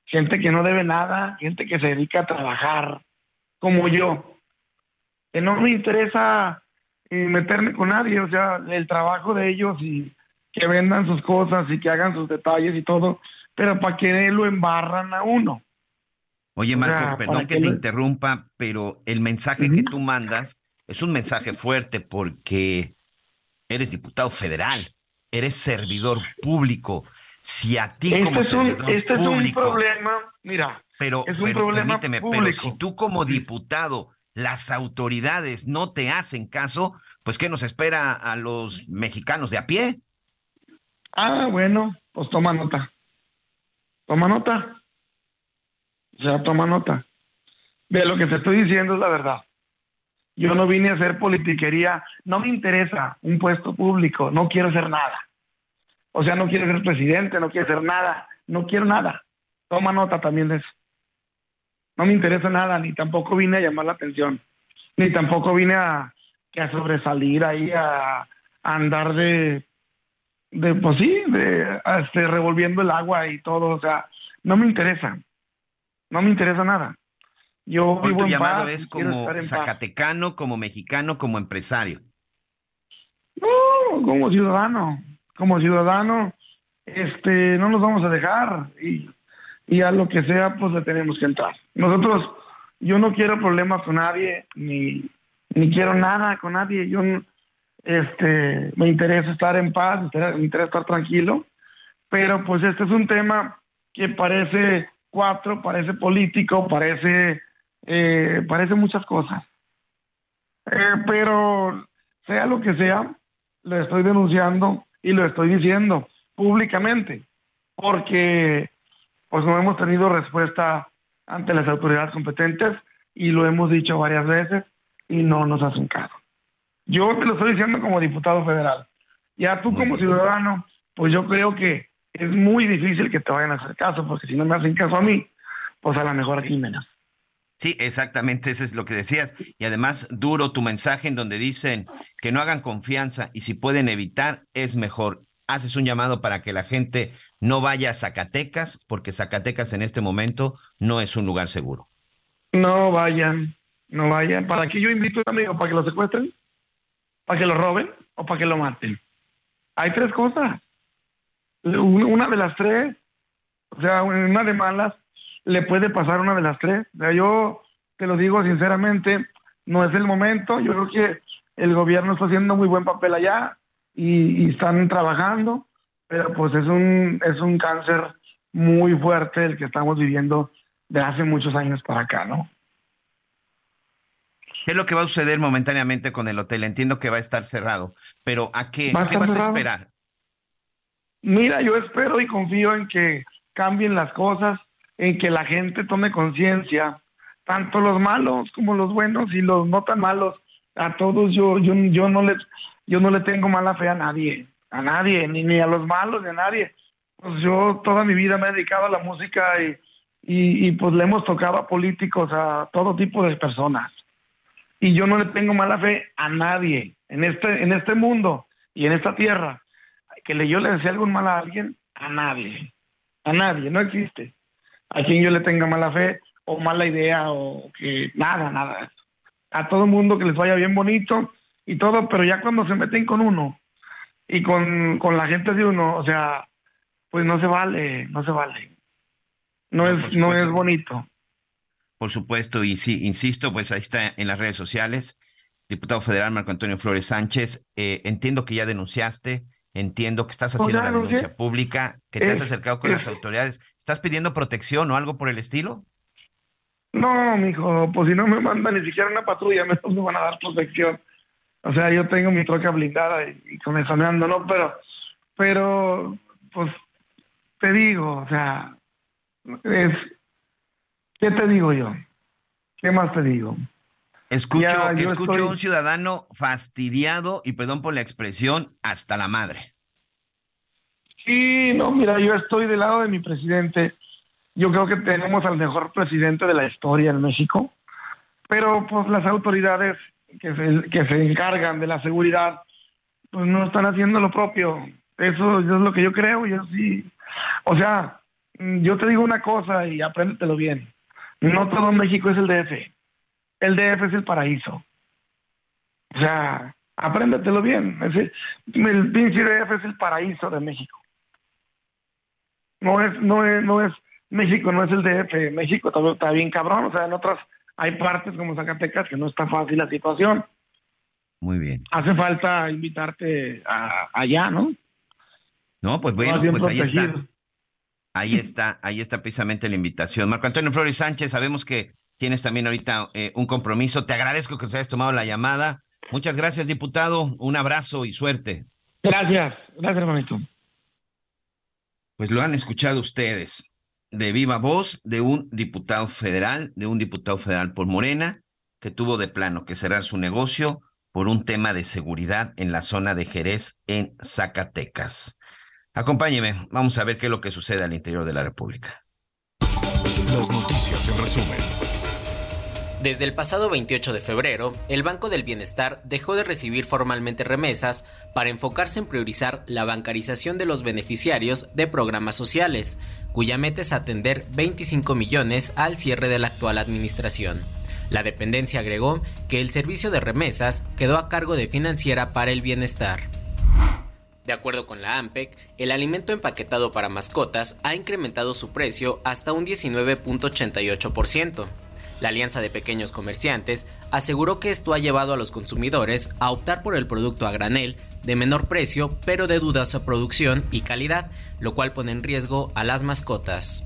gente que no debe nada, gente que se dedica a trabajar como yo. que no me interesa eh, meterme con nadie, o sea, el trabajo de ellos y que vendan sus cosas y que hagan sus detalles y todo, pero para que lo embarran a uno. Oye, Marco, perdón que, te interrumpa, pero el mensaje que tú mandas es un mensaje fuerte porque eres diputado federal, eres servidor público. Si a ti como este servidor este es un público, problema, mira, pero, es un pero problema permíteme, pero público. si tú como diputado, las autoridades no te hacen caso, pues ¿qué nos espera a los mexicanos de a pie? Ah, bueno, pues toma nota. Toma nota. O sea, toma nota. De lo que te estoy diciendo es la verdad. Yo no vine a hacer politiquería. No me interesa un puesto público. No quiero hacer nada. O sea, no quiero ser presidente, no quiero hacer nada. No quiero nada. Toma nota también de eso. No me interesa nada, ni tampoco vine a llamar la atención. Ni tampoco vine a, sobresalir ahí, a andar de, de, pues sí, de este, revolviendo el agua y todo. O sea, no me interesa. No me interesa nada. Yo Hoy vivo tu en llamado paz, es como paz. zacatecano, como mexicano, como empresario. No, como ciudadano, como ciudadano, este, no nos vamos a dejar y, y a lo que sea, pues le tenemos que entrar. Nosotros, yo no quiero problemas con nadie, ni, ni quiero nada con nadie. Yo, no- este, me interesa estar en paz, me interesa- estar tranquilo, pero pues este es un tema que parece cuatro, parece político, parece, eh, parece muchas cosas. Eh, pero sea lo que sea, lo estoy denunciando y lo estoy diciendo públicamente, porque pues no hemos tenido respuesta ante las autoridades competentes y lo hemos dicho varias veces y no nos hacen caso. Yo te lo estoy diciendo como diputado federal. Ya tú como ciudadano, pues yo creo que es muy difícil que te vayan a hacer caso, porque si no me hacen caso a mí, pues a lo mejor aquí menos. Sí, exactamente, eso es lo que decías. Y además, duro tu mensaje en donde dicen que no hagan confianza y si pueden evitar, es mejor. Haces un llamado para que la gente no vaya a Zacatecas, porque Zacatecas en este momento no es un lugar seguro. No vayan, no vayan. ¿Para qué yo invito a un amigo? ¿Para que lo secuestren? ¿Para que lo roben? ¿O para que lo maten? Hay tres cosas. Un- Una de las tres, o sea, una de malas, le puede pasar una de las tres. O yo te lo digo sinceramente, no es el momento. Yo creo que el gobierno está haciendo muy buen papel allá y, y están trabajando, pero pues es un, es un cáncer muy fuerte el que estamos viviendo de hace muchos años para acá, ¿no? ¿Qué es lo que va a suceder momentáneamente con el hotel? Entiendo que va a estar cerrado, pero ¿a qué, Va a ¿qué estar vas a esperar? Mira, yo espero y confío en que cambien las cosas, en que la gente tome conciencia, tanto los malos como los buenos y los no tan malos. A todos yo yo, yo no les yo no le tengo mala fe a nadie, a nadie, ni, ni a los malos ni a nadie. Pues yo toda mi vida me he dedicado a la música y, y, y pues le hemos tocado a políticos, a todo tipo de personas. Y yo no le tengo mala fe a nadie en este en este mundo y en esta tierra que le, yo le desee algún mal a alguien, a nadie, a nadie, no existe. A quien yo le tenga mala fe o mala idea o que nada, nada. A todo mundo que les vaya bien bonito y todo, pero ya cuando se meten con uno y con, con la gente de uno, o sea, pues no se vale, no se vale. No, es, no es bonito. Por supuesto, y sí, insisto, pues ahí está en las redes sociales. Diputado federal Marco Antonio Flores Sánchez, eh, entiendo que ya denunciaste, entiendo que estás Pues haciendo la denuncia pública, que te has acercado con es- las autoridades. ¿Estás pidiendo protección o algo por el estilo? No, mijo, pues si no me mandan ni siquiera una patrulla, [laughs] menos me van a dar protección. O sea, yo tengo mi troca blindada y, y con eso me ando, ¿no? Pero, pero, pues, te digo, o sea, es, ¿qué te digo yo? ¿Qué más te digo? Escucho, Ya, escucho estoy- un ciudadano fastidiado y perdón por la expresión, hasta la madre. Sí, no, mira, yo estoy del lado de mi presidente. Yo creo que tenemos al mejor presidente de la historia en México, pero pues las autoridades que se, que se encargan de la seguridad, pues no están haciendo lo propio. Eso, eso es lo que yo creo, yo sí. O sea, yo te digo una cosa y apréndetelo bien. No todo México es el DF. El DF es el paraíso. O sea, apréndatelo bien. el pinche DF es el paraíso de México. No es, no es, no es México, no es el DF. México está, está bien cabrón. O sea, en otras hay partes como Zacatecas que no está fácil la situación. Muy bien. Hace falta invitarte a, allá, ¿no? No, pues bueno, pues ahí está. Ahí está, ahí está precisamente la invitación. Marco Antonio Flores Sánchez, sabemos que tienes también ahorita eh, un compromiso. Te agradezco que te hayas tomado la llamada. Muchas gracias, diputado. Un abrazo y suerte. Gracias, gracias, hermanito. Pues lo han escuchado ustedes de viva voz de un diputado federal, de un diputado federal por Morena, que tuvo de plano que cerrar su negocio por un tema de seguridad en la zona de Jerez, en Zacatecas. Acompáñeme, vamos a ver qué es lo que sucede al interior de la República. Las noticias en resumen. Desde el pasado 28 de febrero, el Banco del Bienestar dejó de recibir formalmente remesas para enfocarse en priorizar la bancarización de los beneficiarios de programas sociales, cuya meta es atender 25 millones al cierre de la actual administración. La dependencia agregó que el servicio de remesas quedó a cargo de Financiera para el Bienestar. De acuerdo con la AMPEC, el alimento empaquetado para mascotas ha incrementado su precio hasta un 19.88%. La Alianza de Pequeños Comerciantes aseguró que esto ha llevado a los consumidores a optar por el producto a granel de menor precio pero de dudosa producción y calidad, lo cual pone en riesgo a las mascotas.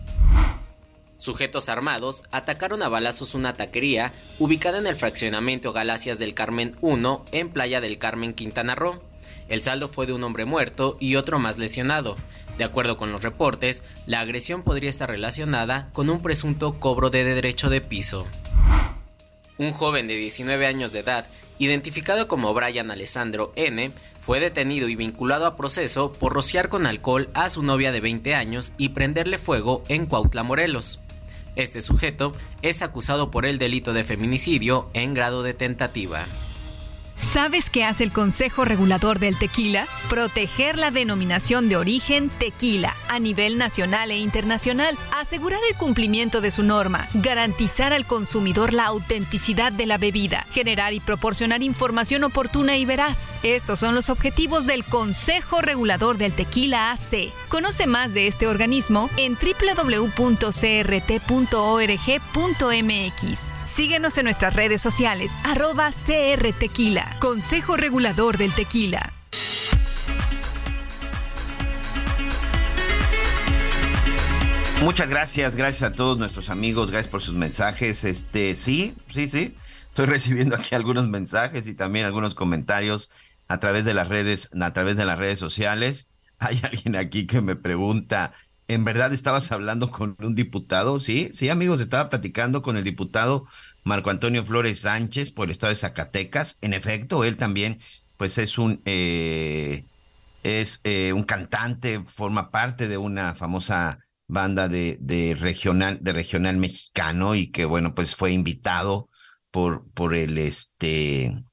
Sujetos armados atacaron a balazos una taquería ubicada en el fraccionamiento Galacias del Carmen 1 en Playa del Carmen, Quintana Roo. El saldo fue de un hombre muerto y otro más lesionado. De acuerdo con los reportes, la agresión podría estar relacionada con un presunto cobro de derecho de piso. Un joven de 19 años de edad, identificado como Brian Alessandro N., fue detenido y vinculado a proceso por rociar con alcohol a su novia de 20 años y prenderle fuego en Cuautla, Morelos. Este sujeto es acusado por el delito de feminicidio en grado de tentativa. ¿Sabes qué hace el Consejo Regulador del Tequila? Proteger la denominación de origen tequila a nivel nacional e internacional, asegurar el cumplimiento de su norma, garantizar al consumidor la autenticidad de la bebida, generar y proporcionar información oportuna y veraz. Estos son los objetivos del Consejo Regulador del Tequila AC. Conoce más de este organismo en www.crt.org.mx. Síguenos en nuestras redes sociales, arroba CRTequila. Consejo Regulador del Tequila. Muchas gracias, gracias a todos nuestros amigos, gracias por sus mensajes. Este, sí, sí, sí. Estoy [laughs] recibiendo aquí algunos mensajes y también algunos comentarios a través de las redes, a través de las redes sociales. [laughs] Hay alguien aquí que me pregunta, ¿en verdad estabas hablando con un diputado? Sí, sí, amigos, estaba platicando con el diputado Marco Antonio Flores Sánchez por el estado de Zacatecas. En efecto, él también, pues es un eh, es eh, un cantante, forma parte de una famosa banda de, de, regional, de regional mexicano, y que bueno, pues fue invitado por, por el este,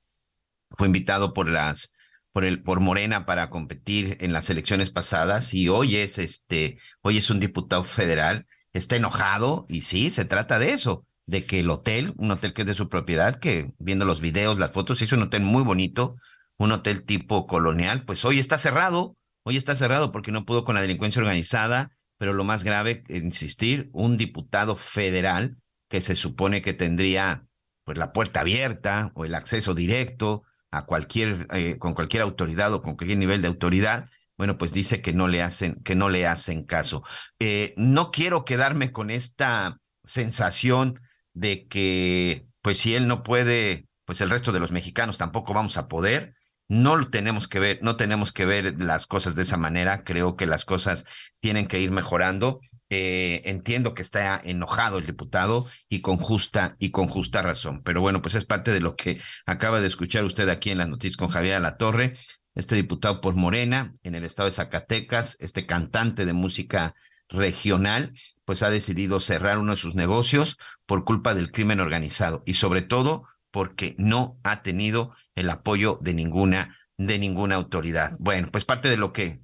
fue invitado por las, por el, por Morena para competir en las elecciones pasadas, y hoy es este, hoy es un diputado federal, está enojado, y sí, se trata de eso de que el hotel, un hotel que es de su propiedad, que viendo los videos, las fotos, es un hotel muy bonito, un hotel tipo colonial, pues hoy está cerrado, hoy está cerrado porque no pudo con la delincuencia organizada, pero lo más grave, insistir, un diputado federal que se supone que tendría pues la puerta abierta o el acceso directo a cualquier, eh, con cualquier autoridad o con cualquier nivel de autoridad, bueno, pues dice que no le hacen, que no le hacen caso. Eh, no quiero quedarme con esta sensación de que, pues si él no puede, pues el resto de los mexicanos tampoco vamos a poder. No tenemos que ver, no tenemos que ver las cosas de esa manera. Creo que las cosas tienen que ir mejorando. Eh, entiendo que está enojado el diputado y con justa y con justa razón. Pero bueno, pues es parte de lo que acaba de escuchar usted aquí en las noticias con Javier La Torre, este diputado por Morena en el estado de Zacatecas, este cantante de música regional, pues ha decidido cerrar uno de sus negocios por culpa del crimen organizado y sobre todo porque no ha tenido el apoyo de ninguna de ninguna autoridad. Bueno, pues parte de lo que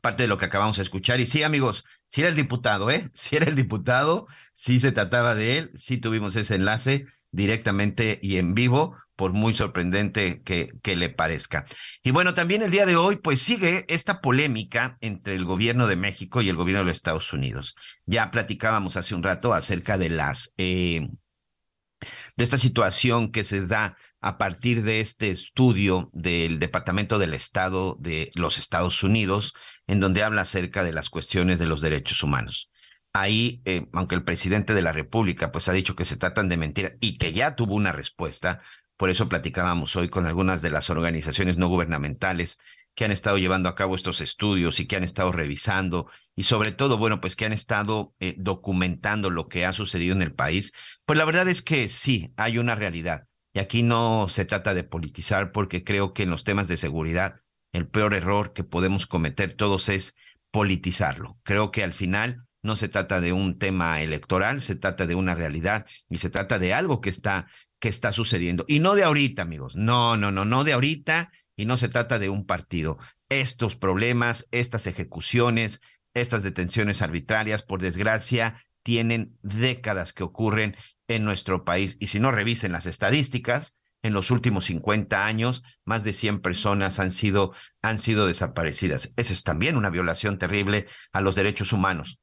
parte de lo que acabamos de escuchar y sí, amigos, si era el diputado, ¿eh? [laughs] Si era el diputado, sí se trataba de él, sí tuvimos ese enlace directamente y en vivo por muy sorprendente que, le parezca. Y bueno, también el día de hoy, pues sigue esta polémica entre el gobierno de México y el gobierno de los Estados Unidos. Ya platicábamos hace un rato acerca de las eh, de esta situación que se da a partir de este estudio del Departamento del Estado de los Estados Unidos, en donde habla acerca de las cuestiones de los derechos humanos. Ahí, eh, aunque el presidente de la República pues ha dicho que se tratan de mentiras y que ya tuvo una respuesta, por eso platicábamos hoy con algunas de las organizaciones no gubernamentales que han estado llevando a cabo estos estudios y que han estado revisando y sobre todo, bueno, pues que han estado eh, documentando lo que ha sucedido en el país, pues la verdad es que sí, hay una realidad. Y aquí no se trata de politizar porque creo que en los temas de seguridad el peor error que podemos cometer todos es politizarlo. Creo que al final no se trata de un tema electoral, se trata de una realidad y se trata de algo que está que está sucediendo y no de ahorita, amigos. No, no, no, no de ahorita y no se trata de un partido. Estos problemas, estas ejecuciones, estas detenciones arbitrarias, por desgracia, tienen décadas que ocurren en nuestro país. Y si no revisen las estadísticas, en los últimos 50 años, más de 100 personas han sido, han sido desaparecidas. Eso es también una violación terrible a los derechos humanos.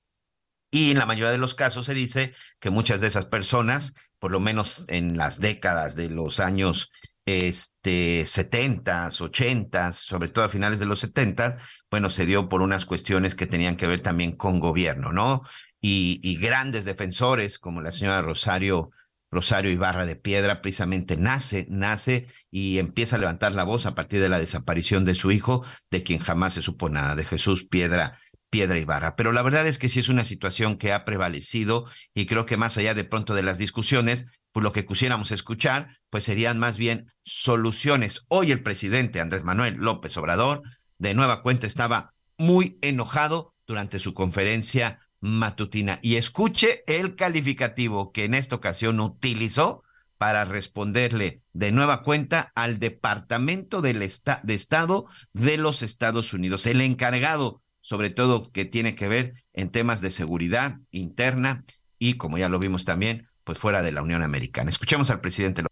Y en la mayoría de los casos se dice que muchas de esas personas, por lo menos en las décadas de los años este, 70, 80, sobre todo a finales de los 70, bueno, se dio por unas cuestiones que tenían que ver también con gobierno, ¿no? Y, y grandes defensores como la señora Rosario, Rosario Ibarra de Piedra, precisamente nace, nace y empieza a levantar la voz a partir de la desaparición de su hijo, de quien jamás se supo nada, de Jesús Piedra Piedra Ibarra. Pero la verdad es que sí es una situación que ha prevalecido y creo que más allá de pronto de las discusiones, pues lo que quisiéramos escuchar, pues serían más bien soluciones. Hoy el presidente Andrés Manuel López Obrador, de nueva cuenta, estaba muy enojado durante su conferencia matutina. Y escuche el calificativo que en esta ocasión utilizó para responderle de nueva cuenta al Departamento del de Estado de los Estados Unidos, el encargado sobre todo que tiene que ver en temas de seguridad interna y, como ya lo vimos también, pues fuera de la Unión Americana. Escuchemos al presidente.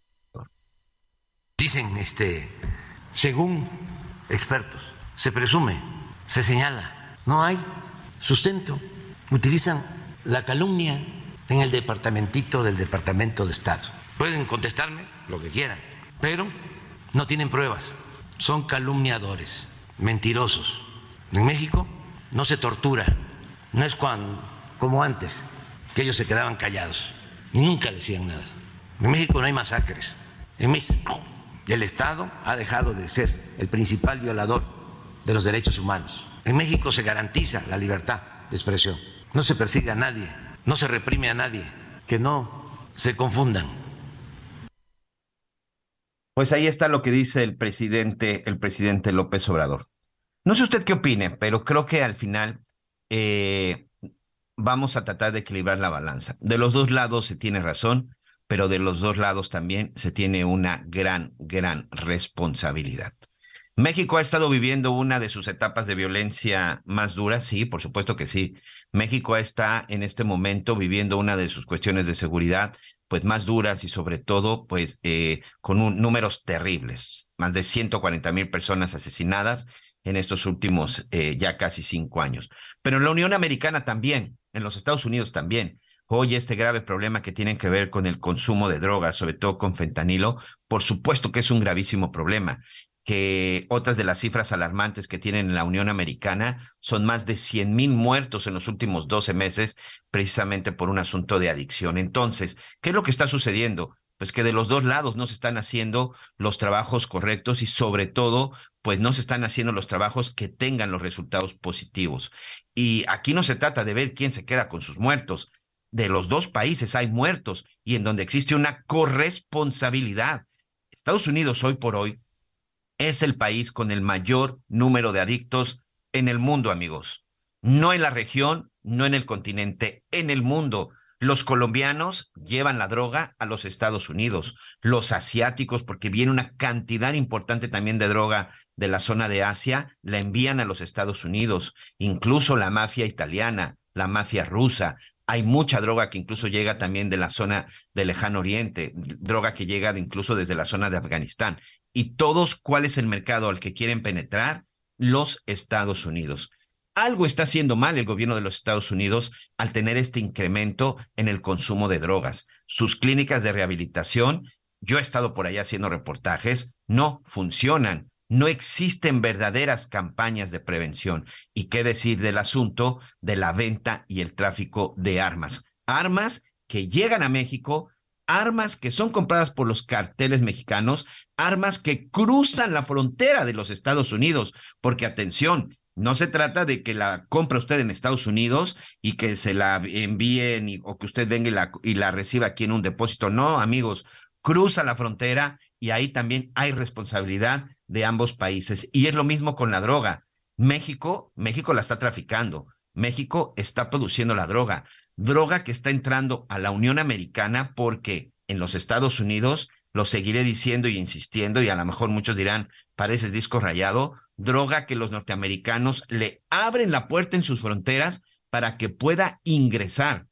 Dicen, este, según expertos, se presume, se señala, no hay sustento. Utilizan la calumnia en el departamentito del Departamento de Estado. Pueden contestarme lo que quieran, pero no tienen pruebas. Son calumniadores, mentirosos. En México no se tortura, no es como antes, que ellos se quedaban callados y nunca decían nada. En México no hay masacres. En México el Estado ha dejado de ser el principal violador de los derechos humanos. En México se garantiza la libertad de expresión. No se persigue a nadie, no se reprime a nadie. Que no se confundan. Pues ahí está lo que dice el presidente, el presidente López Obrador. No sé usted qué opine, pero creo que al final eh, vamos a tratar de equilibrar la balanza. De los dos lados se tiene razón, pero de los dos lados también se tiene una gran, gran responsabilidad. México ha estado viviendo una de sus etapas de violencia más duras, sí, por supuesto que sí. México está en este momento viviendo una de sus cuestiones de seguridad, pues más duras y sobre todo, pues eh, con números terribles, más de 140 mil personas asesinadas en estos últimos eh, ya casi cinco años. Pero en la Unión Americana también, en los Estados Unidos también. Hoy este grave problema que tiene que ver con el consumo de drogas, sobre todo con fentanilo, por supuesto que es un gravísimo problema que otras de las cifras alarmantes que tienen en la Unión Americana son más de 100 mil muertos en los últimos 12 meses, precisamente por un asunto de adicción. Entonces, ¿qué es lo que está sucediendo? Pues que de los dos lados no se están haciendo los trabajos correctos y sobre todo, pues no se están haciendo los trabajos que tengan los resultados positivos. Y aquí no se trata de ver quién se queda con sus muertos. De los dos países hay muertos y en donde existe una corresponsabilidad. Estados Unidos hoy por hoy es el país con el mayor número de adictos en el mundo, amigos. No en la región, no en el continente, en el mundo. Los colombianos llevan la droga a los Estados Unidos, los asiáticos, porque viene una cantidad importante también de droga de la zona de Asia, la envían a los Estados Unidos, incluso la mafia italiana, la mafia rusa, Hay mucha droga que incluso llega también de la zona del lejano oriente, droga que llega incluso desde la zona de Afganistán. Y todos, ¿cuál es el mercado al que quieren penetrar? Los Estados Unidos. Algo está haciendo mal el gobierno de los Estados Unidos al tener este incremento en el consumo de drogas. Sus clínicas de rehabilitación, yo he estado por allá haciendo reportajes, no funcionan no existen verdaderas campañas de prevención. ¿Y qué decir del asunto de la venta y el tráfico de armas? Armas que llegan a México, armas que son compradas por los carteles mexicanos, armas que cruzan la frontera de los Estados Unidos, porque atención, no se trata de que la compre usted en Estados Unidos y que se la envíen o que usted venga y la, y la reciba aquí en un depósito. No, amigos, cruza la frontera y ahí también hay responsabilidad de ambos países. Y es lo mismo con la droga. México, México la está traficando. México está produciendo la droga. Droga que está entrando a la Unión Americana porque en los Estados Unidos, lo seguiré diciendo y insistiendo, y a lo mejor muchos dirán, pareces disco rayado, droga que los norteamericanos le abren la puerta en sus fronteras para que pueda ingresar.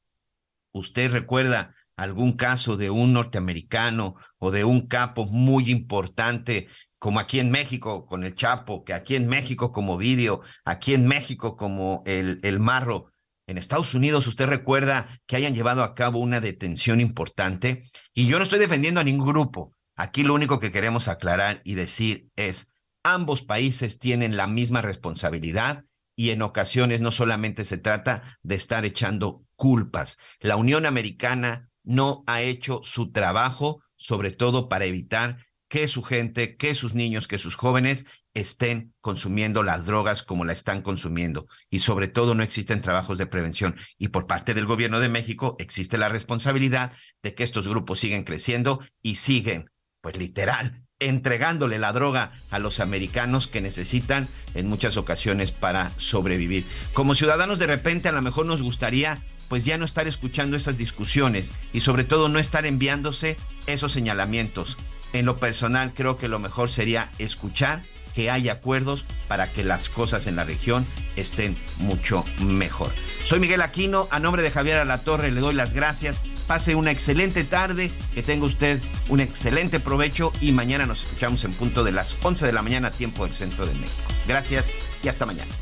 Usted recuerda algún caso de un norteamericano o de un capo muy importante como aquí en México con el Chapo, que aquí en México como Vídeo, aquí en México como el, el Marro. En Estados Unidos, usted recuerda que hayan llevado a cabo una detención importante y yo no estoy defendiendo a ningún grupo. Aquí lo único que queremos aclarar y decir es, ambos países tienen la misma responsabilidad y en ocasiones no solamente se trata de estar echando culpas. La Unión Americana no ha hecho su trabajo, sobre todo para evitar que su gente, que sus niños, que sus jóvenes estén consumiendo las drogas como la están consumiendo. Y sobre todo no existen trabajos de prevención. Y por parte del gobierno de México existe la responsabilidad de que estos grupos siguen creciendo y siguen, pues literal, entregándole la droga a los americanos que necesitan en muchas ocasiones para sobrevivir. Como ciudadanos de repente a lo mejor nos gustaría pues ya no estar escuchando esas discusiones y sobre todo no estar enviándose esos señalamientos en lo personal creo que lo mejor sería escuchar que haya acuerdos para que las cosas en la región estén mucho mejor. Soy Miguel Aquino, a nombre de Javier Alatorre le doy las gracias. Pase una excelente tarde, que tenga usted un excelente provecho y mañana nos escuchamos en punto de las 11 de la mañana, tiempo del centro de México. Gracias y hasta mañana.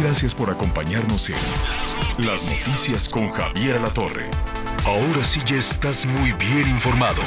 Gracias por acompañarnos en Las Noticias con Javier Alatorre. Ahora sí ya estás muy bien informado.